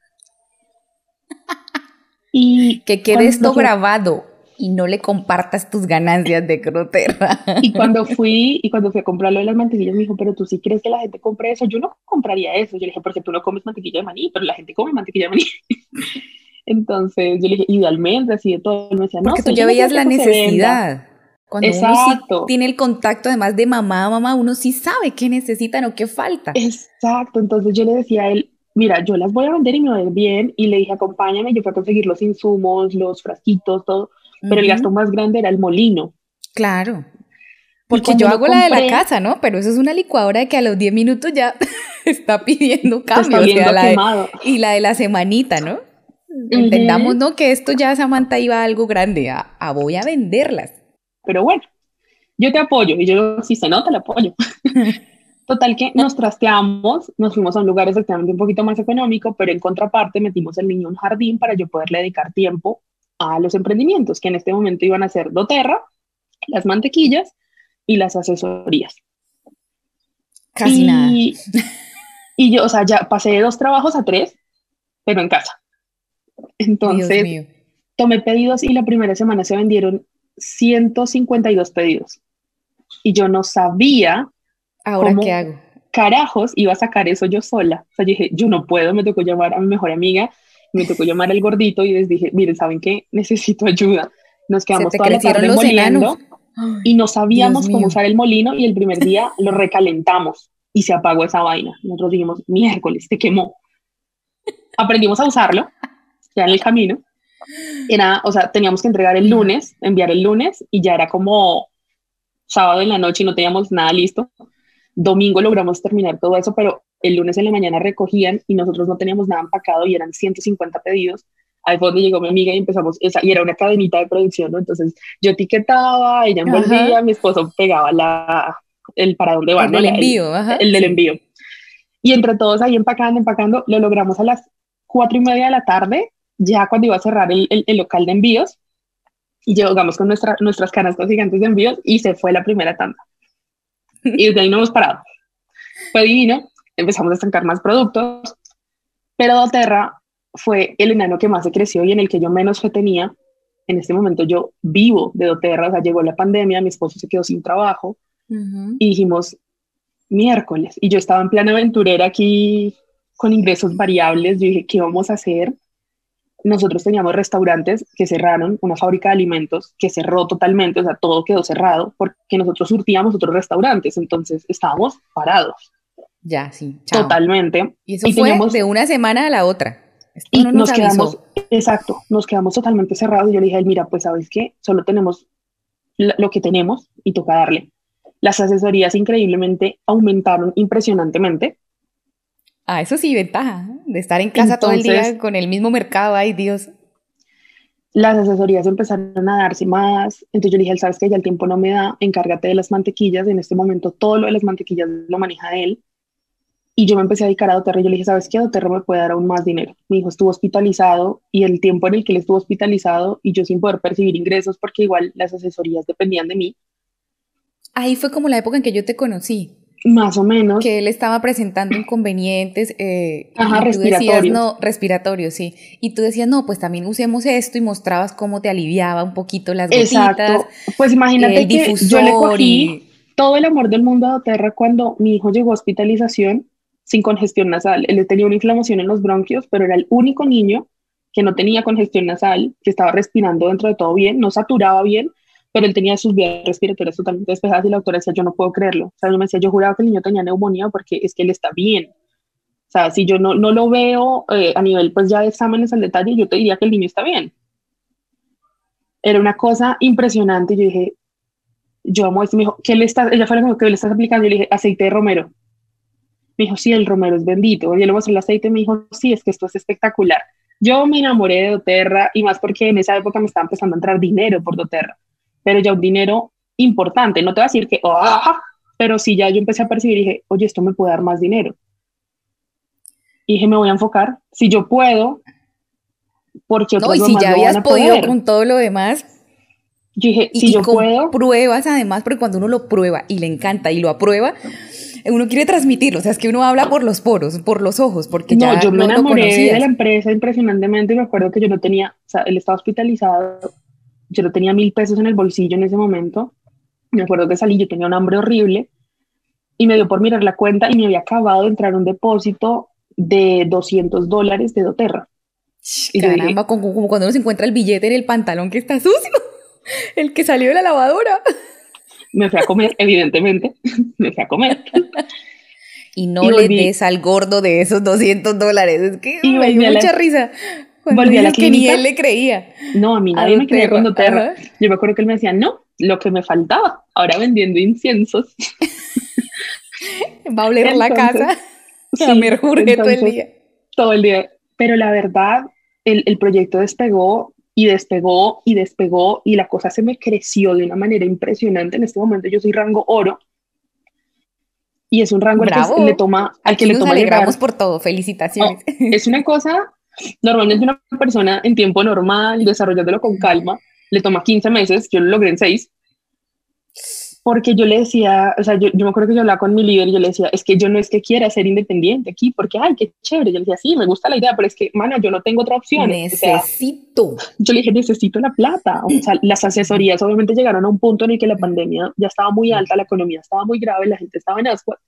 Speaker 1: y que quede esto grabado y no le compartas tus ganancias de Croterra.
Speaker 4: Y cuando fui, y cuando fui a comprarlo de las mantequillas, me dijo, pero tú sí crees que la gente compre eso. Yo no compraría eso. Yo le dije, porque tú no comes mantequilla de maní, pero la gente come mantequilla de maní. Entonces yo le dije, idealmente, así de todo. Me decía,
Speaker 1: no, porque tú ya veías la necesidad. Cuando uno sí tiene el contacto además de mamá a mamá, uno sí sabe qué necesitan o qué falta.
Speaker 4: Exacto. Entonces yo le decía a él, mira, yo las voy a vender y me va a ir bien. Y le dije, acompáñame. Yo fui a conseguir los insumos, los frasquitos, todo pero el gasto más grande era el molino.
Speaker 1: Claro. Porque yo hago la de la casa, ¿no? Pero eso es una licuadora que a los 10 minutos ya está pidiendo cambios. y la de la semanita, ¿no? Entendamos, ¿no? Que esto ya Samantha iba a algo grande, a, voy a venderlas.
Speaker 4: Pero bueno, yo te apoyo y yo si se nota, el apoyo. Total que nos trasteamos, nos fuimos a un lugar exactamente un poquito más económico, pero en contraparte metimos el niño en un jardín para yo poderle dedicar tiempo a los emprendimientos, que en este momento iban a ser doTERRA, las mantequillas y las asesorías.
Speaker 1: Casi nada.
Speaker 4: Y yo, o sea, ya pasé de dos trabajos a tres, pero en casa. Entonces, tomé pedidos y la primera semana se vendieron 152 pedidos. Y yo no sabía.
Speaker 1: ¿Ahora qué hago?
Speaker 4: Carajos, iba a sacar eso yo sola. O sea, dije, yo no puedo, me tocó llamar a mi mejor amiga me tocó llamar al gordito y les dije, miren, ¿saben qué? Necesito ayuda. Nos quedamos toda la tarde moliendo y no sabíamos cómo usar el molino y el primer día lo recalentamos y se apagó esa vaina. Nosotros dijimos, miércoles, te quemó. Aprendimos a usarlo ya en el camino. Era, o sea, teníamos que entregar el lunes, enviar el lunes y ya era como sábado en la noche y no teníamos nada listo. Domingo logramos terminar todo eso, pero el lunes en la mañana recogían y nosotros no teníamos nada empacado y eran 150 pedidos. Ahí fue donde llegó mi amiga y empezamos, esa, y era una cadenita de producción, ¿no? Entonces yo etiquetaba, ella envolvía, mi esposo pegaba la, el para dónde va,
Speaker 1: el envío,
Speaker 4: el, del envío. Y entre todos ahí empacando, empacando, lo logramos a las cuatro y media de la tarde, ya cuando iba a cerrar el, el, local de envíos, y llegamos con nuestra, nuestras canastas gigantes de envíos y se fue la primera tanda. Y desde ahí no hemos parado. Fue divino empezamos a estancar más productos, pero doTERRA fue el enano que más se creció y en el que yo menos fe tenía. En este momento yo vivo de doTERRA, o sea, llegó la pandemia, mi esposo se quedó sin trabajo y dijimos miércoles y yo estaba en plan aventurera aquí con ingresos variables, yo dije, ¿qué vamos a hacer? Nosotros teníamos restaurantes que cerraron, una fábrica de alimentos que cerró totalmente, o sea, todo quedó cerrado porque nosotros surtíamos otros restaurantes, entonces estábamos parados.
Speaker 1: Ya, sí.
Speaker 4: Totalmente.
Speaker 1: Y eso fue de una semana a la otra.
Speaker 4: y nos, quedamos, exacto, nos quedamos totalmente cerrados. Y yo le dije, mira, pues sabes qué, solo tenemos lo que tenemos y toca darle. Las asesorías increíblemente aumentaron impresionantemente.
Speaker 1: Ah, eso sí, ventaja de estar en casa todo el día con el mismo mercado, ay Dios.
Speaker 4: Las asesorías empezaron a darse más, entonces yo le dije, sabes que ya el tiempo no me da, encárgate de las mantequillas, en este momento todo lo de las mantequillas lo maneja él, y yo me empecé a dedicar a Doterra y yo le dije, ¿sabes qué? Doterra me puede dar aún más dinero. Mi hijo estuvo hospitalizado y el tiempo en el que él estuvo hospitalizado y yo sin poder percibir ingresos porque igual las asesorías dependían de mí.
Speaker 1: Ahí fue como la época en que yo te conocí.
Speaker 4: Más o menos.
Speaker 1: Que él estaba presentando inconvenientes. Eh,
Speaker 4: Ajá, respiratorios.
Speaker 1: no, respiratorios, sí. Y tú decías, no, pues también usemos esto y mostrabas cómo te aliviaba un poquito las gotitas. Exacto.
Speaker 4: Pues imagínate que yo le cogí todo el amor del mundo a Doterra cuando mi hijo llegó a hospitalización sin congestión nasal. Él tenía una inflamación en los bronquios, pero era el único niño que no tenía congestión nasal, que estaba respirando dentro de todo bien, no saturaba bien, pero él tenía sus vías respiratorias totalmente despejadas y la doctora decía, yo no puedo creerlo. O sea, yo me decía, yo juraba que el niño tenía neumonía porque es que él está bien. O sea, si yo no, no lo veo eh, a nivel pues ya de exámenes al detalle, yo te diría que el niño está bien. Era una cosa impresionante. Yo dije, yo amo esto. Me dijo, ¿qué le está, ella fue la que me ¿qué le estás aplicando? Yo le dije, aceite de romero. Me dijo, sí, el romero es bendito. Yo le mostré el aceite me dijo, sí, es que esto es espectacular. Yo me enamoré de doTERRA y más porque en esa época me estaba empezando a entrar dinero por doTERRA, pero ya un dinero importante. No te voy a decir que, oh, pero sí ya yo empecé a percibir y dije, oye, esto me puede dar más dinero. Y dije, me voy a enfocar. Si yo puedo,
Speaker 1: porque no, y si ya habías podido con todo lo demás.
Speaker 4: Yo dije, si yo puedo.
Speaker 1: Pruebas además, porque cuando uno lo prueba y le encanta y lo aprueba, uno quiere transmitirlo, o sea, es que uno habla por los poros, por los ojos, porque no,
Speaker 4: yo me
Speaker 1: enamoré
Speaker 4: de la empresa impresionantemente y me acuerdo que yo no tenía, o sea, él estaba hospitalizado, yo no tenía mil pesos en el bolsillo en ese momento, me acuerdo que salí, yo tenía un hambre horrible y me dio por mirar la cuenta y me había acabado de entrar un depósito de 200 dólares de doTERRA.
Speaker 1: Caramba, como, como cuando uno se encuentra el billete en el pantalón que está sucio, el que salió de la lavadora
Speaker 4: me fui a comer, evidentemente, me fui a comer.
Speaker 1: Y no le des al gordo de esos 200 dólares, es que me dio mucha risa. Volví a la que ni él le creía.
Speaker 4: No, a mí nadie me creía cuando terra. Yo me acuerdo que él me decía, no, lo que me faltaba, ahora vendiendo inciensos.
Speaker 1: Va a oler la casa. Sí, a merjurgue todo el día.
Speaker 4: Todo el día. Pero la verdad, el, el proyecto despegó y despegó y despegó y la cosa se me creció de una manera impresionante. En este momento yo soy rango oro y es un rango al que le toma
Speaker 1: al que le toma alegramos por todo, felicitaciones.
Speaker 4: es una cosa, normalmente una persona en tiempo normal, desarrollándolo con calma, le toma 15 meses, yo lo logré en 6 porque yo le decía, o sea, yo, yo, me acuerdo que yo hablaba con mi líder y yo le decía, es que yo no es que quiera ser independiente aquí, porque, ay, qué chévere. Yo le decía, sí, me gusta la idea, pero es que, mano, yo no tengo otra opción.
Speaker 1: Necesito.
Speaker 4: yo le dije, necesito la plata. O sea, las asesorías obviamente llegaron a un punto en el que la pandemia ya estaba muy alta, la economía estaba muy grave, la gente estaba en ascuas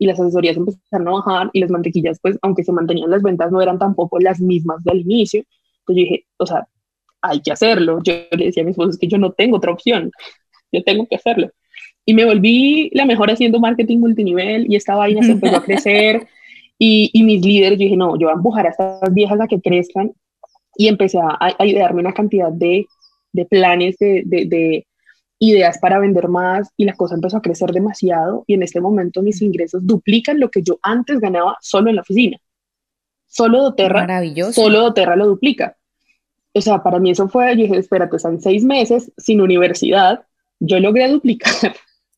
Speaker 4: y las asesorías empezaron a bajar y las mantequillas, pues, aunque se mantenían las ventas, no eran tampoco las mismas del inicio. Entonces yo dije, o sea, hay que hacerlo. Yo le decía a mi esposo, es que yo no tengo otra opción, yo tengo que hacerlo. Y me volví la mejor haciendo marketing multinivel y esta vaina se empezó a crecer. Y, y, mis líderes, yo dije, no, yo voy a empujar a estas viejas a que crezcan. Y empecé a, a idearme una cantidad de, de planes, de, de, de, ideas para vender más. Y la cosa empezó a crecer demasiado. Y en este momento mis ingresos duplican lo que yo antes ganaba solo en la oficina. Solo doTERRA, Maravilloso. solo doTERRA lo duplica. O sea, para mí eso fue, yo dije, espérate, están seis meses sin universidad, yo logré duplicar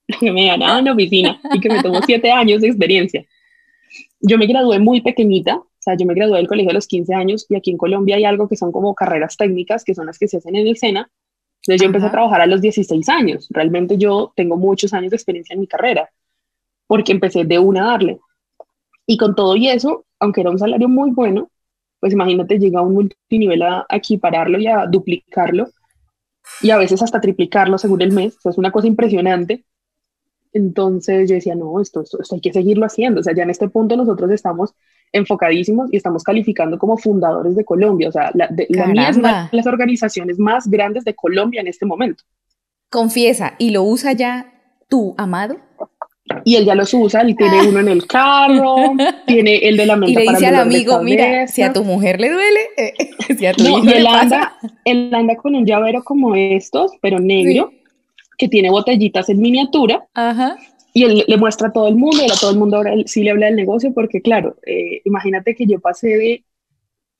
Speaker 4: que me ganaba en la oficina y que me tomó siete años de experiencia. Yo me gradué muy pequeñita, o sea, yo me gradué del colegio a los 15 años y aquí en Colombia hay algo que son como carreras técnicas, que son las que se hacen en el SENA. Entonces yo empecé a trabajar a los 16 años. Realmente yo tengo muchos años de experiencia en mi carrera, porque empecé de una a darle. Y con todo y eso, aunque era un salario muy bueno, pues imagínate, llega a un multinivel a, a equipararlo y a duplicarlo y a veces hasta triplicarlo según el mes. es una cosa impresionante. Entonces yo decía, no, esto, esto, hay que seguirlo haciendo. O sea, ya en este punto nosotros estamos enfocadísimos y estamos calificando como fundadores de Colombia. O sea, la, de, la las organizaciones más grandes de Colombia en este momento.
Speaker 1: Confiesa, ¿y lo usa ya tu amado?
Speaker 4: Y él ya los usa, él tiene uno en el carro, tiene el de la menta
Speaker 1: Y le dice al amigo, mira, si a tu mujer le duele, eh, si a tu no,
Speaker 4: él, anda, él anda con un llavero como estos, pero negro, que tiene botellitas en miniatura. Ajá. Y él le muestra a todo el mundo, y a todo el mundo ahora sí le habla del negocio, porque claro, eh, imagínate que yo pasé de,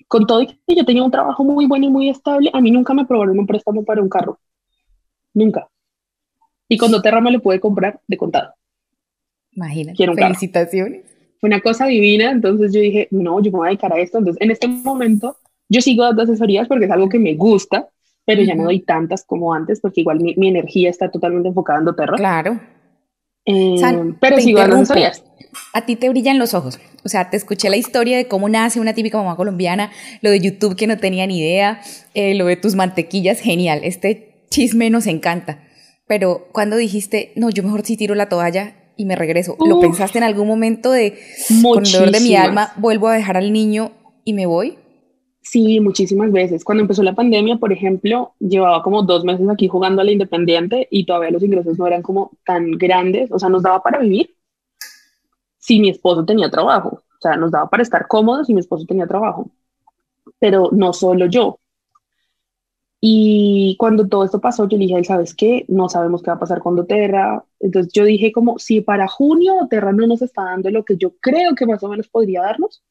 Speaker 4: con todo y que yo tenía un trabajo muy bueno y muy estable, a mí nunca me aprobaron un préstamo para un carro. Nunca. Y cuando Terra me lo pude comprar de contado.
Speaker 1: Imagínate. Quiero Felicitaciones.
Speaker 4: Fue una cosa divina, entonces yo dije, no, yo me voy a dedicar a esto. Entonces, en este momento, yo sigo dando asesorías porque es algo que me gusta, pero ya no doy tantas como antes porque igual mi, mi energía está totalmente enfocada en doTERRA.
Speaker 1: Claro.
Speaker 4: Eh, pero sigo dando asesorías.
Speaker 1: A ti te brillan los ojos. O sea, te escuché la historia de cómo nace una típica mamá colombiana, lo de YouTube que no tenía ni idea, eh, lo de tus mantequillas, genial. Este chisme nos encanta. Pero cuando dijiste, no, yo mejor sí tiro la toalla y me regreso, ¿lo pensaste en algún momento de, con el dolor de mi alma, vuelvo a dejar al niño y me voy?
Speaker 4: Sí, muchísimas veces. Cuando empezó la pandemia, por ejemplo, llevaba como dos meses aquí jugando a la Independiente y todavía los ingresos no eran como tan grandes, o sea, nos daba para vivir si mi esposo tenía trabajo, o sea, nos daba para estar cómodos si mi esposo tenía trabajo, pero no solo yo. Y cuando todo esto pasó, yo le dije, ¿sabes qué? No sabemos qué va a pasar cuando Terra. Entonces yo dije como, si para junio Terra no nos está dando lo que yo creo que más o menos podría darnos,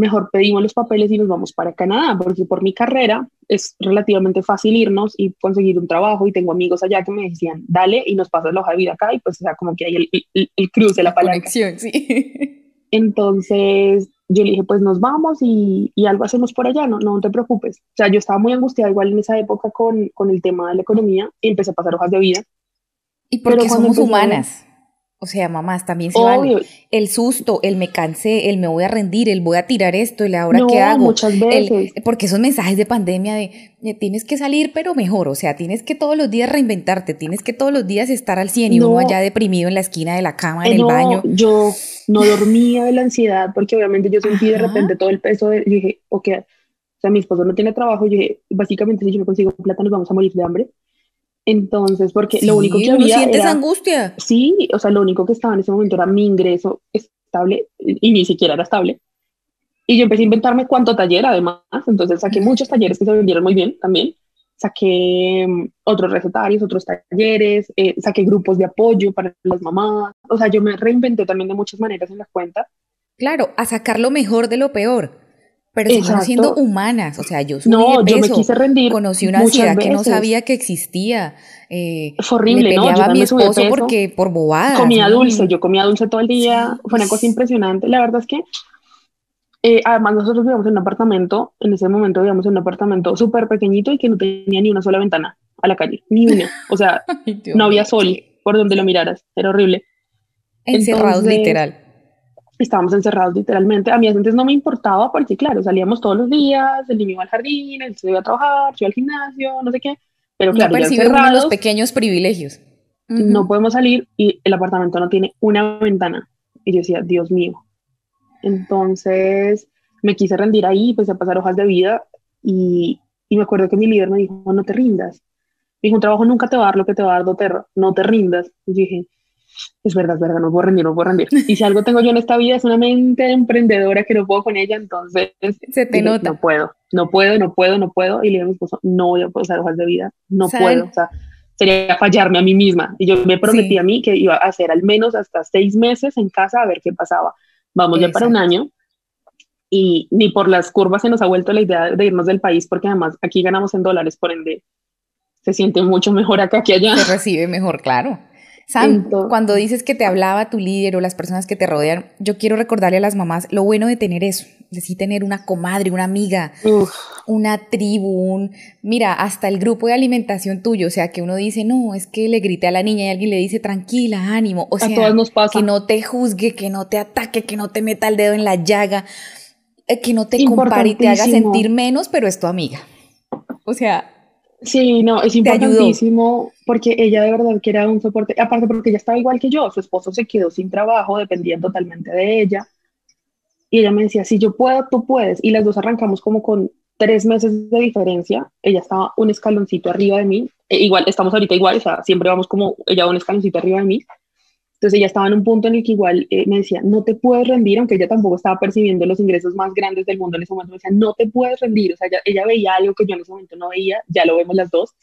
Speaker 4: mejor pedimos los papeles y nos vamos para Canadá, porque por mi carrera es relativamente fácil irnos y conseguir un trabajo y tengo amigos allá que me decían, dale y nos pasas la hoja de vida acá y pues o sea, como que hay el, el, el cruce, la, la
Speaker 1: conexión, sí.
Speaker 4: Entonces yo le dije, pues nos vamos y, y, algo hacemos por allá, no, no te preocupes. O sea, yo estaba muy angustiada igual en esa época con, con el tema de la economía y empecé a pasar hojas de vida.
Speaker 1: Y porque somos humanas. O sea, mamás, también se vale. El susto, el me cansé, el me voy a rendir, el voy a tirar esto, el ahora qué hago.
Speaker 4: muchas veces.
Speaker 1: porque esos mensajes de pandemia de, tienes que salir pero mejor, o sea, tienes que todos los días reinventarte, tienes que todos los días estar al 100 y uno allá deprimido en la esquina de la cama, en el baño.
Speaker 4: Yo no dormía de la ansiedad porque obviamente yo sentí de repente todo el peso de, yo dije, ok, o sea, mi esposo no tiene trabajo, yo dije, básicamente si yo me consigo plata nos vamos a morir de hambre. Entonces, porque lo único que había
Speaker 1: sientes
Speaker 4: era,
Speaker 1: angustia.
Speaker 4: Sí, o sea, lo único que estaba en ese momento era mi ingreso estable y ni siquiera era estable. Y yo empecé a inventarme cuánto taller, además. Entonces saqué muchos talleres que se vendieron muy bien también. Saqué mm, otros recetarios, otros talleres, eh, saqué grupos de apoyo para las mamás. O sea, yo me reinventé también de muchas maneras en la cuenta.
Speaker 1: Claro, a sacar lo mejor de lo peor pero siguen siendo humanas, o sea, yo subí
Speaker 4: no,
Speaker 1: de
Speaker 4: peso, yo me quise rendir
Speaker 1: conocí una ansiedad que no sabía que existía. Eh,
Speaker 4: Fue horrible,
Speaker 1: me
Speaker 4: ¿no?
Speaker 1: Yo a mi esposo porque por bobadas.
Speaker 4: Comía ¿no? dulce, yo comía dulce todo el día, sí. fue una cosa impresionante. La verdad es que, eh, además nosotros vivíamos en un apartamento, en ese momento vivíamos en un apartamento súper pequeñito y que no tenía ni una sola ventana a la calle, ni una. O sea, Ay, no había sol por donde lo miraras, era horrible.
Speaker 1: Encerrados Entonces, literal
Speaker 4: estábamos encerrados literalmente. A mí antes no me importaba porque, claro, salíamos todos los días, el niño iba al jardín, él se iba a trabajar, yo al gimnasio, no sé qué. Pero claro,
Speaker 1: no percibimos los pequeños privilegios.
Speaker 4: Uh -huh. No podemos salir y el apartamento no tiene una ventana. Y yo decía, Dios mío. Entonces me quise rendir ahí, pues a pasar hojas de vida y, y me acuerdo que mi líder me dijo, no te rindas. Me dijo, un trabajo nunca te va a dar lo que te va a dar doTERRA, no te rindas. Y dije, es verdad, es verdad, no puedo rendir, no puedo rendir. Y si algo tengo yo en esta vida es una mente emprendedora que no puedo con ella, entonces
Speaker 1: se te
Speaker 4: dije,
Speaker 1: nota.
Speaker 4: No puedo, no puedo, no puedo, no puedo. Y le digo a mi esposo, no voy a pasar hojas de vida, no ¿Saben? puedo. O sea, sería fallarme a mí misma. Y yo me prometí sí. a mí que iba a hacer al menos hasta seis meses en casa a ver qué pasaba. Vamos Exacto. ya para un año. Y ni por las curvas se nos ha vuelto la idea de irnos del país, porque además aquí ganamos en dólares, por ende se siente mucho mejor acá que allá.
Speaker 1: Se recibe mejor, claro. Sam, Entonces, cuando dices que te hablaba tu líder o las personas que te rodean, yo quiero recordarle a las mamás lo bueno de tener eso, de sí tener una comadre, una amiga, Uf. una tribu, un, mira, hasta el grupo de alimentación tuyo, o sea, que uno dice, no, es que le grité a la niña y alguien le dice, tranquila, ánimo, o sea,
Speaker 4: nos pasa.
Speaker 1: que no te juzgue, que no te ataque, que no te meta el dedo en la llaga, eh, que no te compare y te haga sentir menos, pero es tu amiga. O sea,
Speaker 4: Sí, no, es importantísimo porque ella de verdad que era un soporte, aparte porque ella estaba igual que yo, su esposo se quedó sin trabajo, dependía totalmente de ella. Y ella me decía, si yo puedo, tú puedes. Y las dos arrancamos como con tres meses de diferencia. Ella estaba un escaloncito arriba de mí. E igual, estamos ahorita igual, o sea, siempre vamos como ella un escaloncito arriba de mí. Entonces ella estaba en un punto en el que igual eh, me decía, no te puedes rendir, aunque ella tampoco estaba percibiendo los ingresos más grandes del mundo en ese momento. Me decía, no te puedes rendir. O sea, ella, ella veía algo que yo en ese momento no veía, ya lo vemos las dos.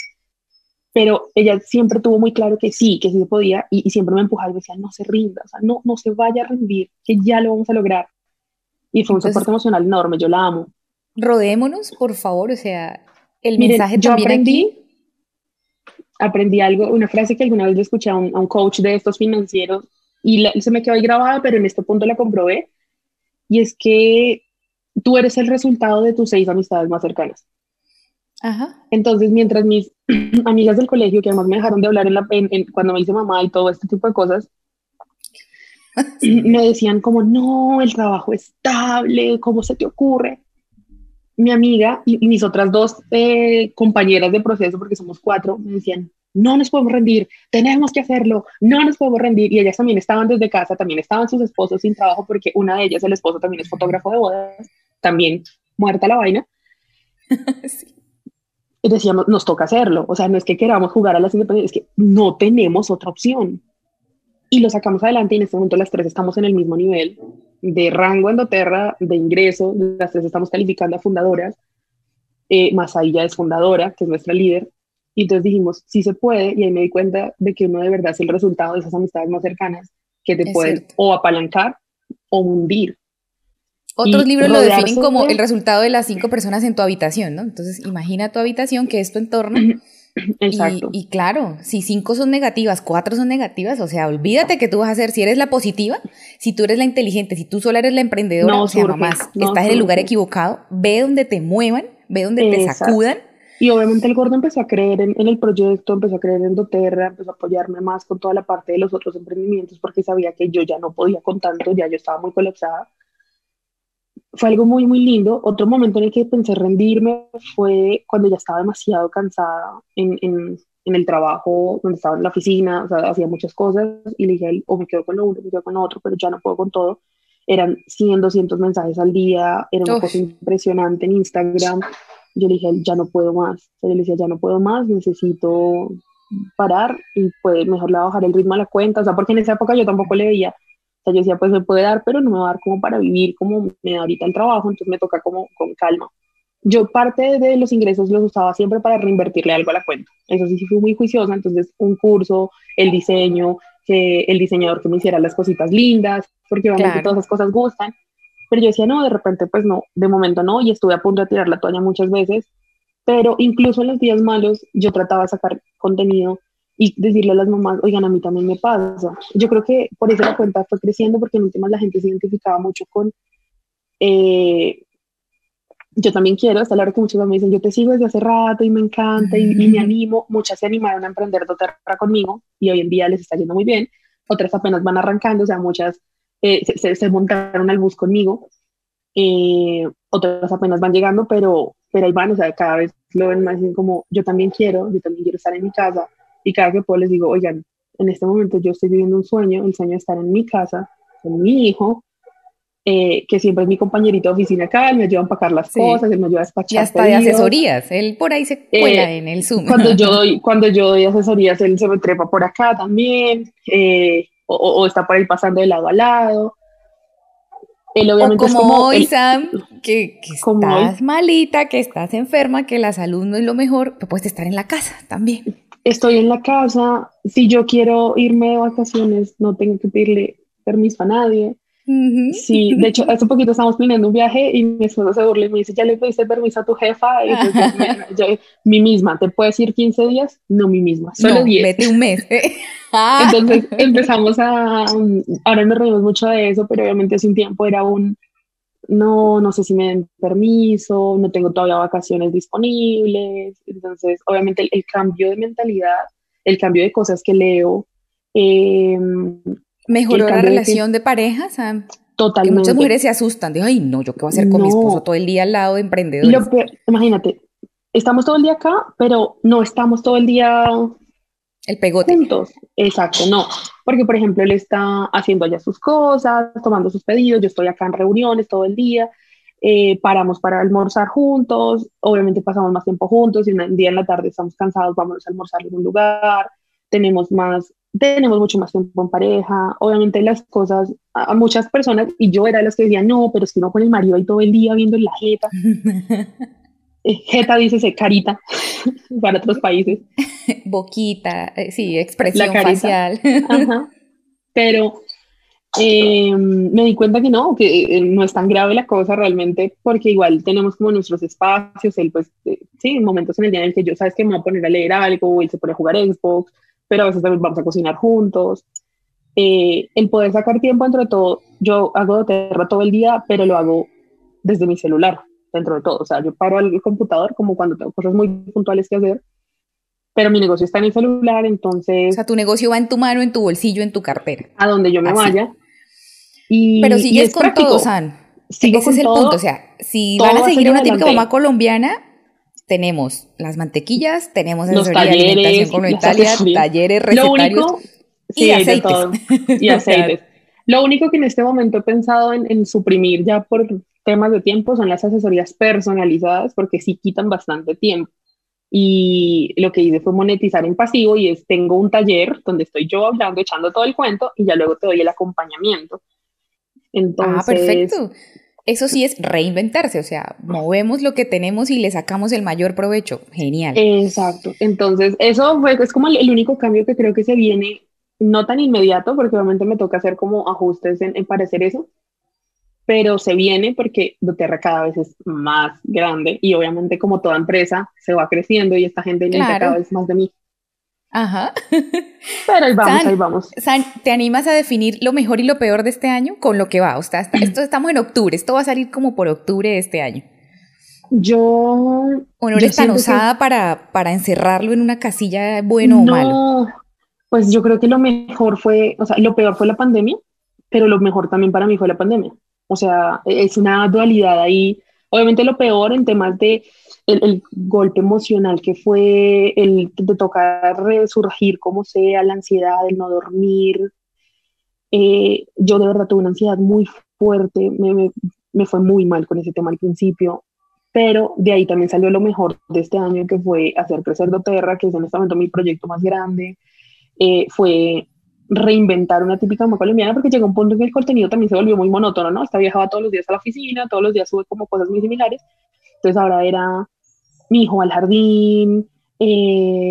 Speaker 4: Pero ella siempre tuvo muy claro que sí, que sí se podía, y, y siempre me empujaba y me decía, no se rinda, o sea, no, no se vaya a rendir, que ya lo vamos a lograr. Y fue un Entonces, soporte emocional enorme, yo la amo.
Speaker 1: Rodémonos, por favor, o sea, el Miren, mensaje yo también
Speaker 4: aprendí,
Speaker 1: aquí
Speaker 4: aprendí algo, una frase que alguna vez le escuché a un, a un coach de estos financieros y la, se me quedó ahí grabada, pero en este punto la comprobé, y es que tú eres el resultado de tus seis amistades más cercanas.
Speaker 1: Ajá.
Speaker 4: Entonces, mientras mis amigas del colegio, que además me dejaron de hablar en la, en, en, cuando me hice mamá y todo este tipo de cosas, sí. me decían como, no, el trabajo estable, ¿cómo se te ocurre? Mi amiga y, y mis otras dos eh, compañeras de proceso, porque somos cuatro, me decían, no nos podemos rendir, tenemos que hacerlo, no nos podemos rendir. Y ellas también estaban desde casa, también estaban sus esposos sin trabajo, porque una de ellas, el esposo, también es fotógrafo de bodas, también muerta la vaina.
Speaker 1: Sí.
Speaker 4: Y decíamos, nos toca hacerlo. O sea, no es que queramos jugar a las independientes, es que no tenemos otra opción. Y lo sacamos adelante y en este momento las tres estamos en el mismo nivel de rango en doTERRA, de ingreso, las tres estamos calificando a fundadoras, eh, más ahí ya es fundadora, que es nuestra líder, y entonces dijimos, sí se puede, y ahí me di cuenta de que uno de verdad es el resultado de esas amistades más cercanas que te
Speaker 1: Es
Speaker 4: pueden
Speaker 1: cierto.
Speaker 4: o apalancar o hundir.
Speaker 1: Otros
Speaker 4: Y
Speaker 1: libros lo definen como
Speaker 4: de-
Speaker 1: el resultado de las cinco personas en tu habitación, ¿no? Entonces, imagina tu habitación, que es tu entorno.
Speaker 4: Exacto.
Speaker 1: Y, y claro, si cinco son negativas, cuatro son negativas, o sea, olvídate que tú vas a hacer, si eres la positiva, si tú eres la inteligente, si tú sola eres la emprendedora,
Speaker 4: No
Speaker 1: o sea, mamás,
Speaker 4: no
Speaker 1: estás en el lugar equivocado, ve donde te muevan, ve donde te sacudan.
Speaker 4: Y obviamente el gordo empezó a creer en, en el proyecto, empezó a creer en doTERRA, empezó a apoyarme más con toda la parte de los otros emprendimientos porque sabía que yo ya no podía con tanto, ya yo estaba muy colapsada. Fue algo muy, muy lindo. Otro momento en el que pensé rendirme fue cuando ya estaba demasiado cansada en, en, en el trabajo, donde estaba en la oficina, o sea, hacía muchas cosas y le dije, o me quedo con lo uno, me quedo con lo otro, pero ya no puedo con todo. Eran 100, 200 mensajes al día, era una
Speaker 1: Uf.
Speaker 4: cosa impresionante en Instagram yo le dije, ya no puedo más. O sea, yo le decía, ya no puedo más, necesito parar y pues mejor le voy a bajar el ritmo a la cuenta. O sea, porque en esa época yo tampoco le veía. Sea, yo decía, pues me puede dar, pero no me va a dar como para vivir como me da ahorita el trabajo, entonces me toca como con calma. Yo parte de los ingresos los usaba siempre para reinvertirle algo a la cuenta. Eso sí, sí fui muy juiciosa, entonces un curso, el diseño, que el diseñador que me hiciera las cositas lindas, porque obviamente
Speaker 1: Claro.
Speaker 4: todas esas cosas gustan. Pero yo decía, no, de repente, pues no, de momento no, y estuve a punto de tirar la toalla muchas veces, pero incluso en los días malos yo trataba de sacar contenido y decirle a las mamás, oigan, a mí también me pasa. Yo creo que por eso la cuenta fue creciendo, porque en últimas la gente se identificaba mucho con, eh, yo también quiero, hasta la hora que muchos me dicen, yo te sigo desde hace rato y me encanta y, y me animo, muchas se animaron a emprender doTERRA conmigo y hoy en día les está yendo muy bien, otras apenas van arrancando, o sea, muchas eh, se, se, se montaron al bus conmigo, eh, otras apenas van llegando, pero, pero ahí van, o sea, cada vez lo ven más como, yo también quiero, yo también quiero estar en mi casa, y cada que puedo les digo, oigan, en este momento yo estoy viviendo un sueño, el sueño de estar en mi casa, con mi hijo, eh, que siempre es mi compañerito de oficina acá, él me ayuda a empacar las
Speaker 1: Sí.
Speaker 4: cosas, él me ayuda a
Speaker 1: Y
Speaker 4: despachar
Speaker 1: hasta de asesorías, él por ahí se cuela en el Zoom.
Speaker 4: Cuando yo doy, cuando yo doy asesorías, él se me trepa por acá también, eh, o, o- o está por ahí pasando de lado a lado. Él
Speaker 1: O
Speaker 4: obviamente
Speaker 1: como,
Speaker 4: es como
Speaker 1: hoy, Sam, que, que
Speaker 4: como
Speaker 1: estás malita, que estás enferma, que la salud no es lo mejor, pero puedes estar en la casa también.
Speaker 4: Estoy en la casa, si yo quiero irme de vacaciones, no tengo que pedirle permiso a nadie. Sí, de hecho, hace poquito estamos planeando un viaje y mi esposo se burla y me dice, ¿ya le pediste permiso a tu jefa? Y entonces, me- yo, mi misma, ¿te puedes ir 15 días? No, mi misma, solo
Speaker 1: No,
Speaker 4: 10.
Speaker 1: vete un mes.
Speaker 4: Entonces empezamos a, um, ahora nos reímos mucho de eso, pero obviamente hace un tiempo era un, no, no sé si me den permiso, no tengo todavía vacaciones disponibles. Entonces, obviamente el, el cambio de mentalidad, el cambio de cosas que leo, eh,
Speaker 1: mejoró la
Speaker 4: cambio de
Speaker 1: relación de pareja, Sam. Que
Speaker 4: totalmente.
Speaker 1: muchas mujeres se asustan de, ay, no, ¿yo qué voy a hacer con mi esposo todo el día al lado de emprendedores?
Speaker 4: lo peor- imagínate, estamos todo el día acá, pero no estamos todo el día
Speaker 1: El pegote.
Speaker 4: juntos. Exacto, no. Porque, por ejemplo, él está haciendo allá sus cosas, tomando sus pedidos, yo estoy acá en reuniones todo el día, eh, paramos para almorzar juntos, obviamente pasamos más tiempo juntos y un día en la tarde estamos cansados, vamos a almorzar en un lugar, tenemos más, tenemos mucho más tiempo en pareja, obviamente las cosas, a, muchas personas, y yo era de las que decían, no, pero es que no con el marido ahí todo el día viendo en la jeta, jeta dice carita para otros países.
Speaker 1: Boquita, eh, sí, expresión
Speaker 4: La
Speaker 1: facial.
Speaker 4: Ajá. Pero eh, me di cuenta que no, que eh, no es tan grave la cosa realmente, porque igual tenemos como nuestros espacios, él pues, eh, sí, momentos en el día en el que yo sabes que me voy a poner a leer algo, o él se pone a jugar Xbox, pero a veces también vamos a cocinar juntos. Eh, el poder sacar tiempo entre todo, yo hago doTERRA todo el día, pero lo hago desde mi celular, dentro de todo. O sea, yo paro el computador como cuando tengo cosas muy puntuales que hacer, pero mi negocio está en el celular,
Speaker 1: O
Speaker 4: entonces
Speaker 1: sea, tu negocio va en tu mano, en tu bolsillo, en tu cartera.
Speaker 4: a donde yo me
Speaker 1: Así.
Speaker 4: vaya. Y,
Speaker 1: Pero
Speaker 4: y
Speaker 1: sigues
Speaker 4: es
Speaker 1: con
Speaker 4: práctico.
Speaker 1: todo, San.
Speaker 4: Sigo
Speaker 1: Ese
Speaker 4: con
Speaker 1: es el
Speaker 4: todo.
Speaker 1: punto. O sea, si van a seguir una típica mamá colombiana, tenemos las mantequillas, tenemos
Speaker 4: Los
Speaker 1: asesoría de
Speaker 4: talleres,
Speaker 1: alimentación talleres
Speaker 4: Lo
Speaker 1: recetarios.
Speaker 4: único,
Speaker 1: y
Speaker 4: sí,
Speaker 1: aceites.
Speaker 4: Y
Speaker 1: O
Speaker 4: aceites. Lo único que en este momento he pensado en, en suprimir ya por temas de tiempo son las asesorías personalizadas porque sí quitan bastante tiempo. Y lo que hice fue monetizar en pasivo y es, tengo un taller donde estoy yo hablando, echando todo el cuento y ya luego te doy el acompañamiento. Entonces,
Speaker 1: ah, perfecto. Eso sí es reinventarse, o sea, movemos lo que tenemos y le sacamos el mayor provecho. Genial.
Speaker 4: Exacto. Entonces, eso fue, es como el, único cambio que creo que se viene, no tan inmediato, porque obviamente me toca hacer como ajustes en, en parecer eso, pero se viene porque doTERRA cada vez es más grande y obviamente como toda empresa se va creciendo y esta gente necesita cada vez más de mí.
Speaker 1: Ajá.
Speaker 4: Pero ahí vamos, ahí vamos.
Speaker 1: San, ¿te animas a definir lo mejor y lo peor de este año con lo que va? O sea, esto estamos en octubre, esto va a salir como por octubre de este año.
Speaker 4: Yo...
Speaker 1: ¿O no eres tan osada para, para encerrarlo en una casilla bueno o malo?
Speaker 4: Pues yo creo que lo mejor fue, o sea, lo peor fue la pandemia, pero lo mejor también para mí fue la pandemia. O sea, e-, es una dualidad ahí. Obviamente lo peor en temas de el, golpe emocional que fue el de tocar resurgir como sea, la ansiedad, el no dormir. Eh, yo de verdad tuve una ansiedad muy fuerte, me, me, fue muy mal con ese tema al principio, pero de ahí también salió lo mejor de este año, que fue hacer crecer doTERRA, que es en este momento mi proyecto más grande. Eh, fue reinventar una típica mamá colombiana porque llegó un punto en que el contenido también se volvió muy monótono, ¿no? Esta viajaba todos los días a la oficina, todos los días sube como cosas muy similares. Entonces ahora era mi hijo al jardín, eh,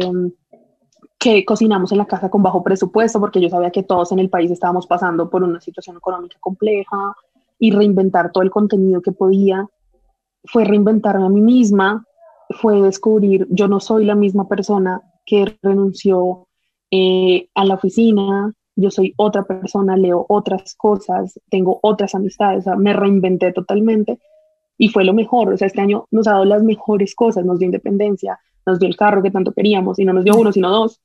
Speaker 4: que cocinamos en la casa con bajo presupuesto porque yo sabía que todos en el país estábamos pasando por una situación económica compleja y reinventar todo el contenido que podía. Fue reinventarme a mí misma, fue descubrir, yo no soy la misma persona que renunció eh, a la oficina, yo soy otra persona, leo otras cosas, tengo otras amistades, me reinventé totalmente y fue lo mejor. O sea, este año nos ha dado las mejores cosas, nos dio independencia, nos dio el carro que tanto queríamos y no nos dio uno, sino dos.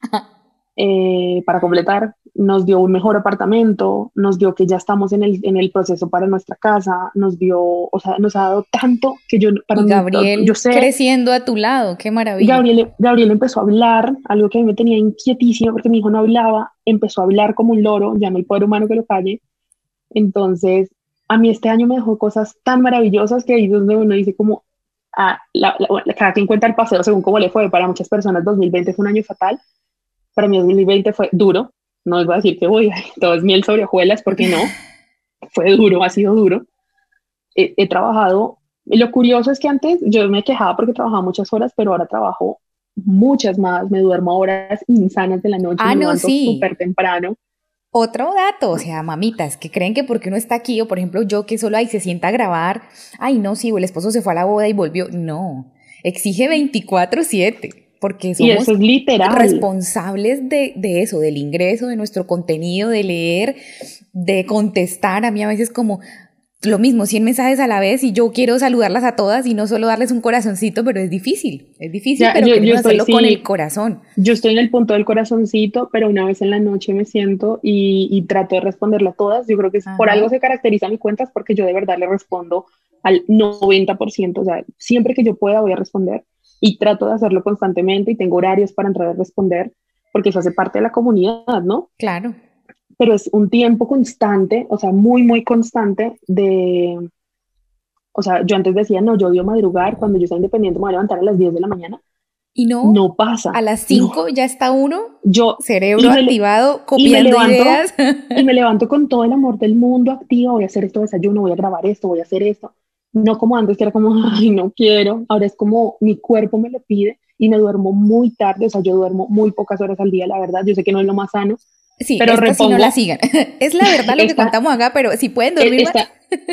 Speaker 4: Eh, para completar, nos dio un mejor apartamento, nos dio que ya estamos en el, en el proceso para nuestra casa, nos dio, o sea, nos ha dado tanto que yo,
Speaker 1: para Gabriel, yo sé, creciendo a tu lado, qué maravilla.
Speaker 4: Gabriel, Gabriel empezó a hablar, algo que a mí me tenía inquietísimo porque mi hijo no hablaba, empezó a hablar como un loro, ya no hay poder humano que lo calle. Entonces, a mí este año me dejó cosas tan maravillosas que ahí es donde uno dice como, ah, la, cada quien cuenta el paseo según cómo le fue. Para muchas personas 2020 fue un año fatal, para mí 2020 fue duro, no les voy a decir que voy, todo es miel sobre hojuelas, porque no, fue duro, ha sido duro. He, he trabajado, lo curioso es que antes yo me quejaba porque trabajaba muchas horas, pero ahora trabajo muchas más, me duermo horas insanas de la noche,
Speaker 1: ah,
Speaker 4: me
Speaker 1: no, sí.
Speaker 4: súper temprano.
Speaker 1: Otro dato, o sea, mamitas, que creen que porque uno está aquí, o por ejemplo yo que solo ahí se sienta a grabar, ay no, sí, o el esposo se fue a la boda y volvió, no, exige 24/7 porque somos responsables de, de, eso, del ingreso, de nuestro contenido, de leer, de contestar. A mí a veces como lo mismo, 100 mensajes a la vez y yo quiero saludarlas a todas y no solo darles un corazoncito, pero es difícil, es difícil, pero yo, hacerlo con el corazón.
Speaker 4: Yo estoy en el punto del corazoncito, pero una vez en la noche me siento y, y trato de responderle a todas. Yo creo que por algo se caracteriza mi cuenta, es porque yo de verdad le respondo al 90%, o sea, siempre que yo pueda voy a responder y trato de hacerlo constantemente y tengo horarios para entrar a responder porque eso hace parte de la comunidad, ¿no?
Speaker 1: Claro.
Speaker 4: Pero es un tiempo constante, o sea, muy, muy constante de, o sea, yo antes decía, no, yo odio madrugar, cuando yo soy independiente me voy a levantar a las 10 de la mañana.
Speaker 1: Y no,
Speaker 4: no pasa.
Speaker 1: A las 5 ya está uno, yo, cerebro activado, copiando
Speaker 4: y
Speaker 1: ideas.
Speaker 4: Y me levanto con todo el amor del mundo activo, voy a hacer esto desayuno, voy a grabar esto, voy a hacer esto no como antes, que era como, ay, no quiero, ahora es como mi cuerpo me lo pide y me duermo muy tarde, o sea, yo duermo muy pocas horas al día, la verdad, yo sé que no es lo más sano.
Speaker 1: Sí, pero repongo, si no la sigan. es la verdad lo que contamos acá, pero si pueden dormir más.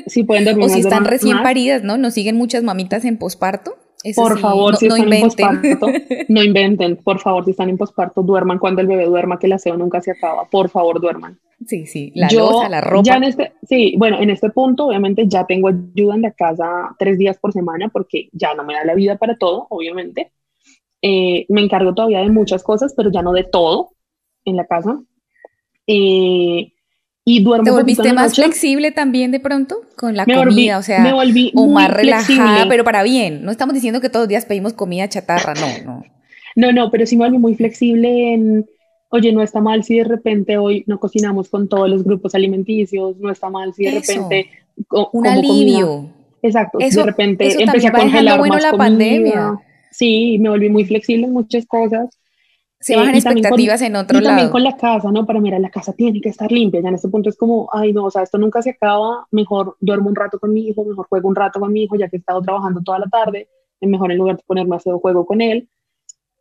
Speaker 4: si pueden dormir
Speaker 1: O si están recién paridas, ¿no? Nos siguen muchas mamitas en posparto.
Speaker 4: Por favor, si están en posparto, no inventen. Por favor, si están en posparto, duerman cuando el bebé duerma, que el aseo nunca se acaba. Por favor, duerman.
Speaker 1: Sí, sí, la losa, la ropa.
Speaker 4: Ya en este, sí, bueno, en este punto obviamente ya tengo ayuda en la casa tres días por semana porque ya no me da la vida para todo, obviamente. Eh, me encargo todavía de muchas cosas, pero ya no de todo en la casa. Eh, y duermo
Speaker 1: ¿Te volviste más flexible también de pronto con la comida? o sea,
Speaker 4: me volví
Speaker 1: o más relajada, pero para bien. No estamos diciendo que todos los días pedimos comida chatarra, no, no.
Speaker 4: No, no, pero sí me volví muy flexible en oye, no está mal si de repente hoy no cocinamos con todos los grupos alimenticios, no está mal si de repente
Speaker 1: un alivio.
Speaker 4: Exacto, de repente empecé a congelar bueno la pandemia. Sí, me volví muy flexible en muchas cosas.
Speaker 1: Se bajan expectativas en otro
Speaker 4: y
Speaker 1: lado.
Speaker 4: también con la casa, ¿no? Para mirar, la casa tiene que estar limpia. Ya en este punto es como, ay, no, o sea, esto nunca se acaba. Mejor duermo un rato con mi hijo, mejor juego un rato con mi hijo, ya que he estado trabajando toda la tarde. Es mejor en lugar de ponerme a hacer juego con él.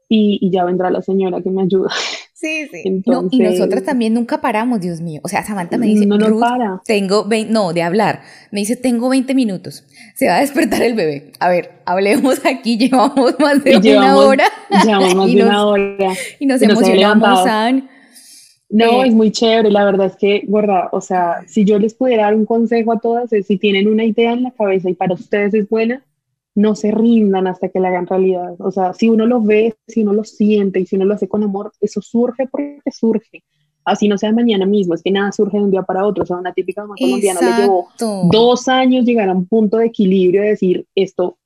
Speaker 4: Y, y ya vendrá la señora que me ayuda.
Speaker 1: Sí, sí. y nosotras también nunca paramos, Dios mío. O sea, Samantha me dice,
Speaker 4: no, no para.
Speaker 1: tengo 20, no, de hablar. Me dice, tengo 20 minutos. Se va a despertar el bebé. A ver, hablemos aquí, llevamos más de una hora.
Speaker 4: Llevamos más de una hora.
Speaker 1: Y nos emocionamos,
Speaker 4: No, es muy chévere, la verdad es que, verdad, o sea, si yo les pudiera dar un consejo a todas, es si tienen una idea en la cabeza y para ustedes es buena, no se rindan hasta que la hagan realidad. O sea, si uno lo ve, si uno lo siente y si uno lo hace con amor, eso surge porque surge. Así no sea mañana mismo, es que nada surge de un día para otro. O sea, una típica mamá colombiana le llevó dos años llegar a un punto de equilibrio de decir esto.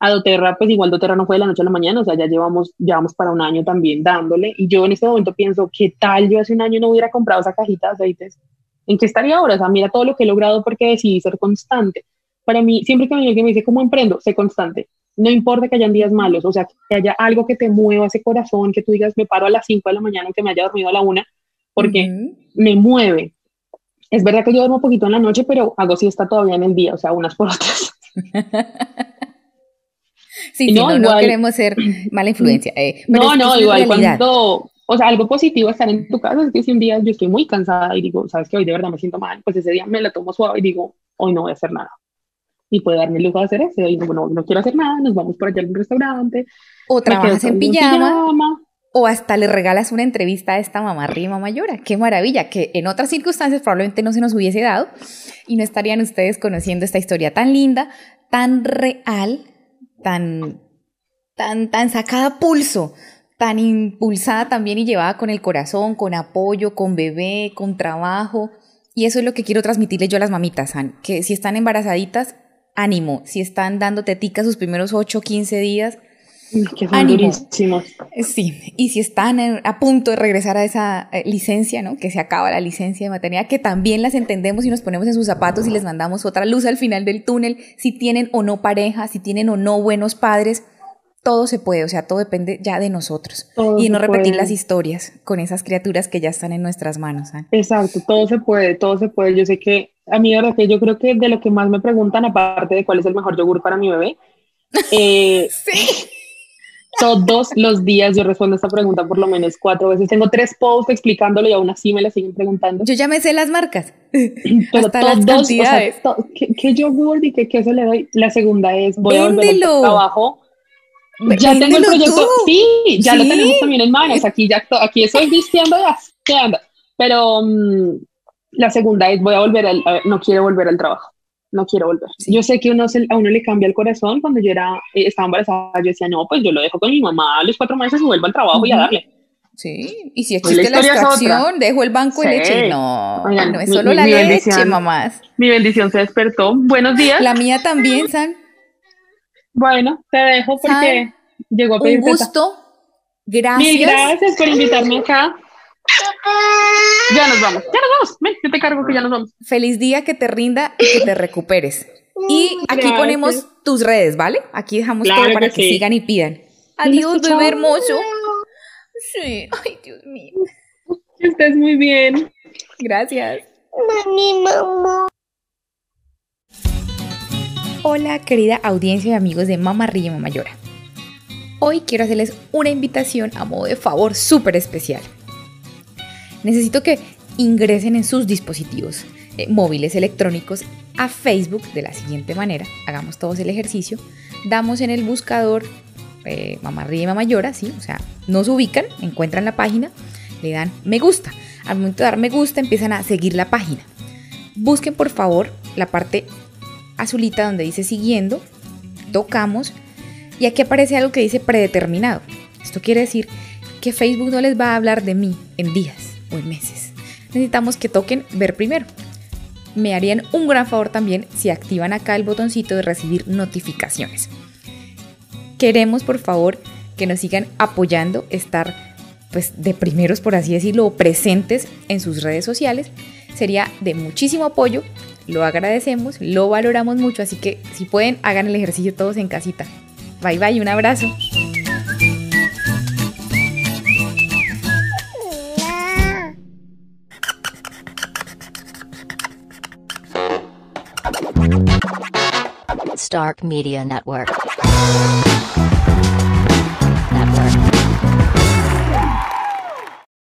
Speaker 4: A doTERRA, pues igual doTERRA no fue de la noche a la mañana, o sea, ya llevamos, llevamos para un año también dándole. Y yo en este momento pienso, ¿qué tal yo hace un año no hubiera comprado esa cajita de aceites? ¿En qué estaría ahora? O sea, mira todo lo que he logrado porque decidí ser constante para mí, siempre que alguien me dice, ¿cómo emprendo? Sé constante. No importa que hayan días malos, o sea, que haya algo que te mueva ese corazón, que tú digas, me paro a las 5 de la mañana, aunque me haya dormido a la 1, porque me mueve. Es verdad que yo duermo poquito en la noche, pero hago está todavía en el día, o sea, unas por otras.
Speaker 1: sí, no, no, queremos ser mala influencia. Eh,
Speaker 4: no, no, igual cuando, o sea, algo positivo estar en tu casa es que si un día yo estoy muy cansada y digo, sabes que hoy de verdad me siento mal, pues ese día me la tomo suave y digo, hoy no voy a hacer nada y puede darme el lujo de hacer eso. Y bueno, no quiero hacer nada, nos vamos por allá a un restaurante.
Speaker 1: O trabajas en pijama, O hasta le regalas una entrevista a esta mamá Rima Mayora. Qué maravilla, que en otras circunstancias probablemente no se nos hubiese dado y no estarían ustedes conociendo esta historia tan linda, tan real, tan, tan, tan sacada a pulso, tan impulsada también y llevada con el corazón, con apoyo, con bebé, con trabajo. Y eso es lo que quiero transmitirles yo a las mamitas, que si están embarazaditas, ánimo. Si están dando tetica sus primeros 8 o 15 días,
Speaker 4: que ánimo. Eh,
Speaker 1: sí, y si están a punto de regresar a esa eh, licencia, ¿no? Que se acaba la licencia de maternidad, que también las entendemos y nos ponemos en sus zapatos y les mandamos otra luz al final del túnel, si tienen o no pareja, si tienen o no buenos padres, todo se puede, o sea, todo depende ya de nosotros. y no repetir las historias con esas criaturas que ya están en nuestras manos.
Speaker 4: Exacto, todo se puede, todo se puede. Yo sé que a mí, verdad que yo creo que de lo que más me preguntan, aparte de cuál es el mejor yogur para mi bebé, eh, todos los días yo respondo esta pregunta por lo menos cuatro veces. Tengo tres posts explicándolo y aún así me la siguen preguntando.
Speaker 1: Yo ya me sé las marcas.
Speaker 4: Pero Hasta todos, las cantidades. ¿qué, yogur y qué queso le doy? La segunda es, voy a volver al trabajo. Ya tengo el proyecto. Sí, ya lo tenemos también en manos. Aquí ya aquí estoy vistiendo ya. anda? Pero mm, la segunda es voy a volver al, no quiero volver al trabajo, no quiero volver. Yo sé que uno a uno le cambia el corazón. Cuando yo era, eh, estaba embarazada, yo decía, no, pues yo lo dejo con mi mamá a los cuatro meses y vuelvo al trabajo y a darle.
Speaker 1: Sí, y si existe la, extracción, dejo el banco de leche. No, no es solo la leche, mamás.
Speaker 4: Mi bendición se despertó. Buenos días.
Speaker 1: La mía también, San.
Speaker 4: Bueno, te dejo porque llegó a pedir
Speaker 1: Un gusto. Gracias.
Speaker 4: Mil gracias por invitarme acá. Ya nos vamos, ya nos vamos. Ven, yo te cargo que ya nos vamos.
Speaker 1: Feliz día, que te rinda y que te recuperes. Y aquí ponemos tus redes, ¿vale? Aquí dejamos todo para que, sigan y pidan. Adiós, bebé hermoso. Sí, ay, Dios mío.
Speaker 4: Que estés muy bien.
Speaker 1: Gracias. Mami, mamá. Hola, querida audiencia y amigos de Mamá Ríe y Mamá Llora. Hoy quiero hacerles una invitación a modo de favor súper especial necesito que ingresen en sus dispositivos eh, móviles electrónicos a Facebook de la siguiente manera. Hagamos todos el ejercicio. Damos en el buscador eh, Mamá Ríe Mamá Llora, ¿sí? O sea, nos ubican, encuentran la página, le dan me gusta. Al momento de dar me gusta empiezan a seguir la página. Busquen por favor la parte azulita donde dice siguiendo, tocamos y aquí aparece algo que dice predeterminado. Esto quiere decir que Facebook no les va a hablar de mí en días o en meses. Necesitamos que toquen ver primero. Me harían un gran favor también si activan acá el botoncito de recibir notificaciones. Queremos por favor que nos sigan apoyando, estar pues de primeros por así decirlo, presentes en sus redes sociales. Sería de muchísimo apoyo lo agradecemos, lo valoramos mucho, así que si pueden, hagan el ejercicio todos en casita. Bye bye, un abrazo.
Speaker 2: Stark Media Network.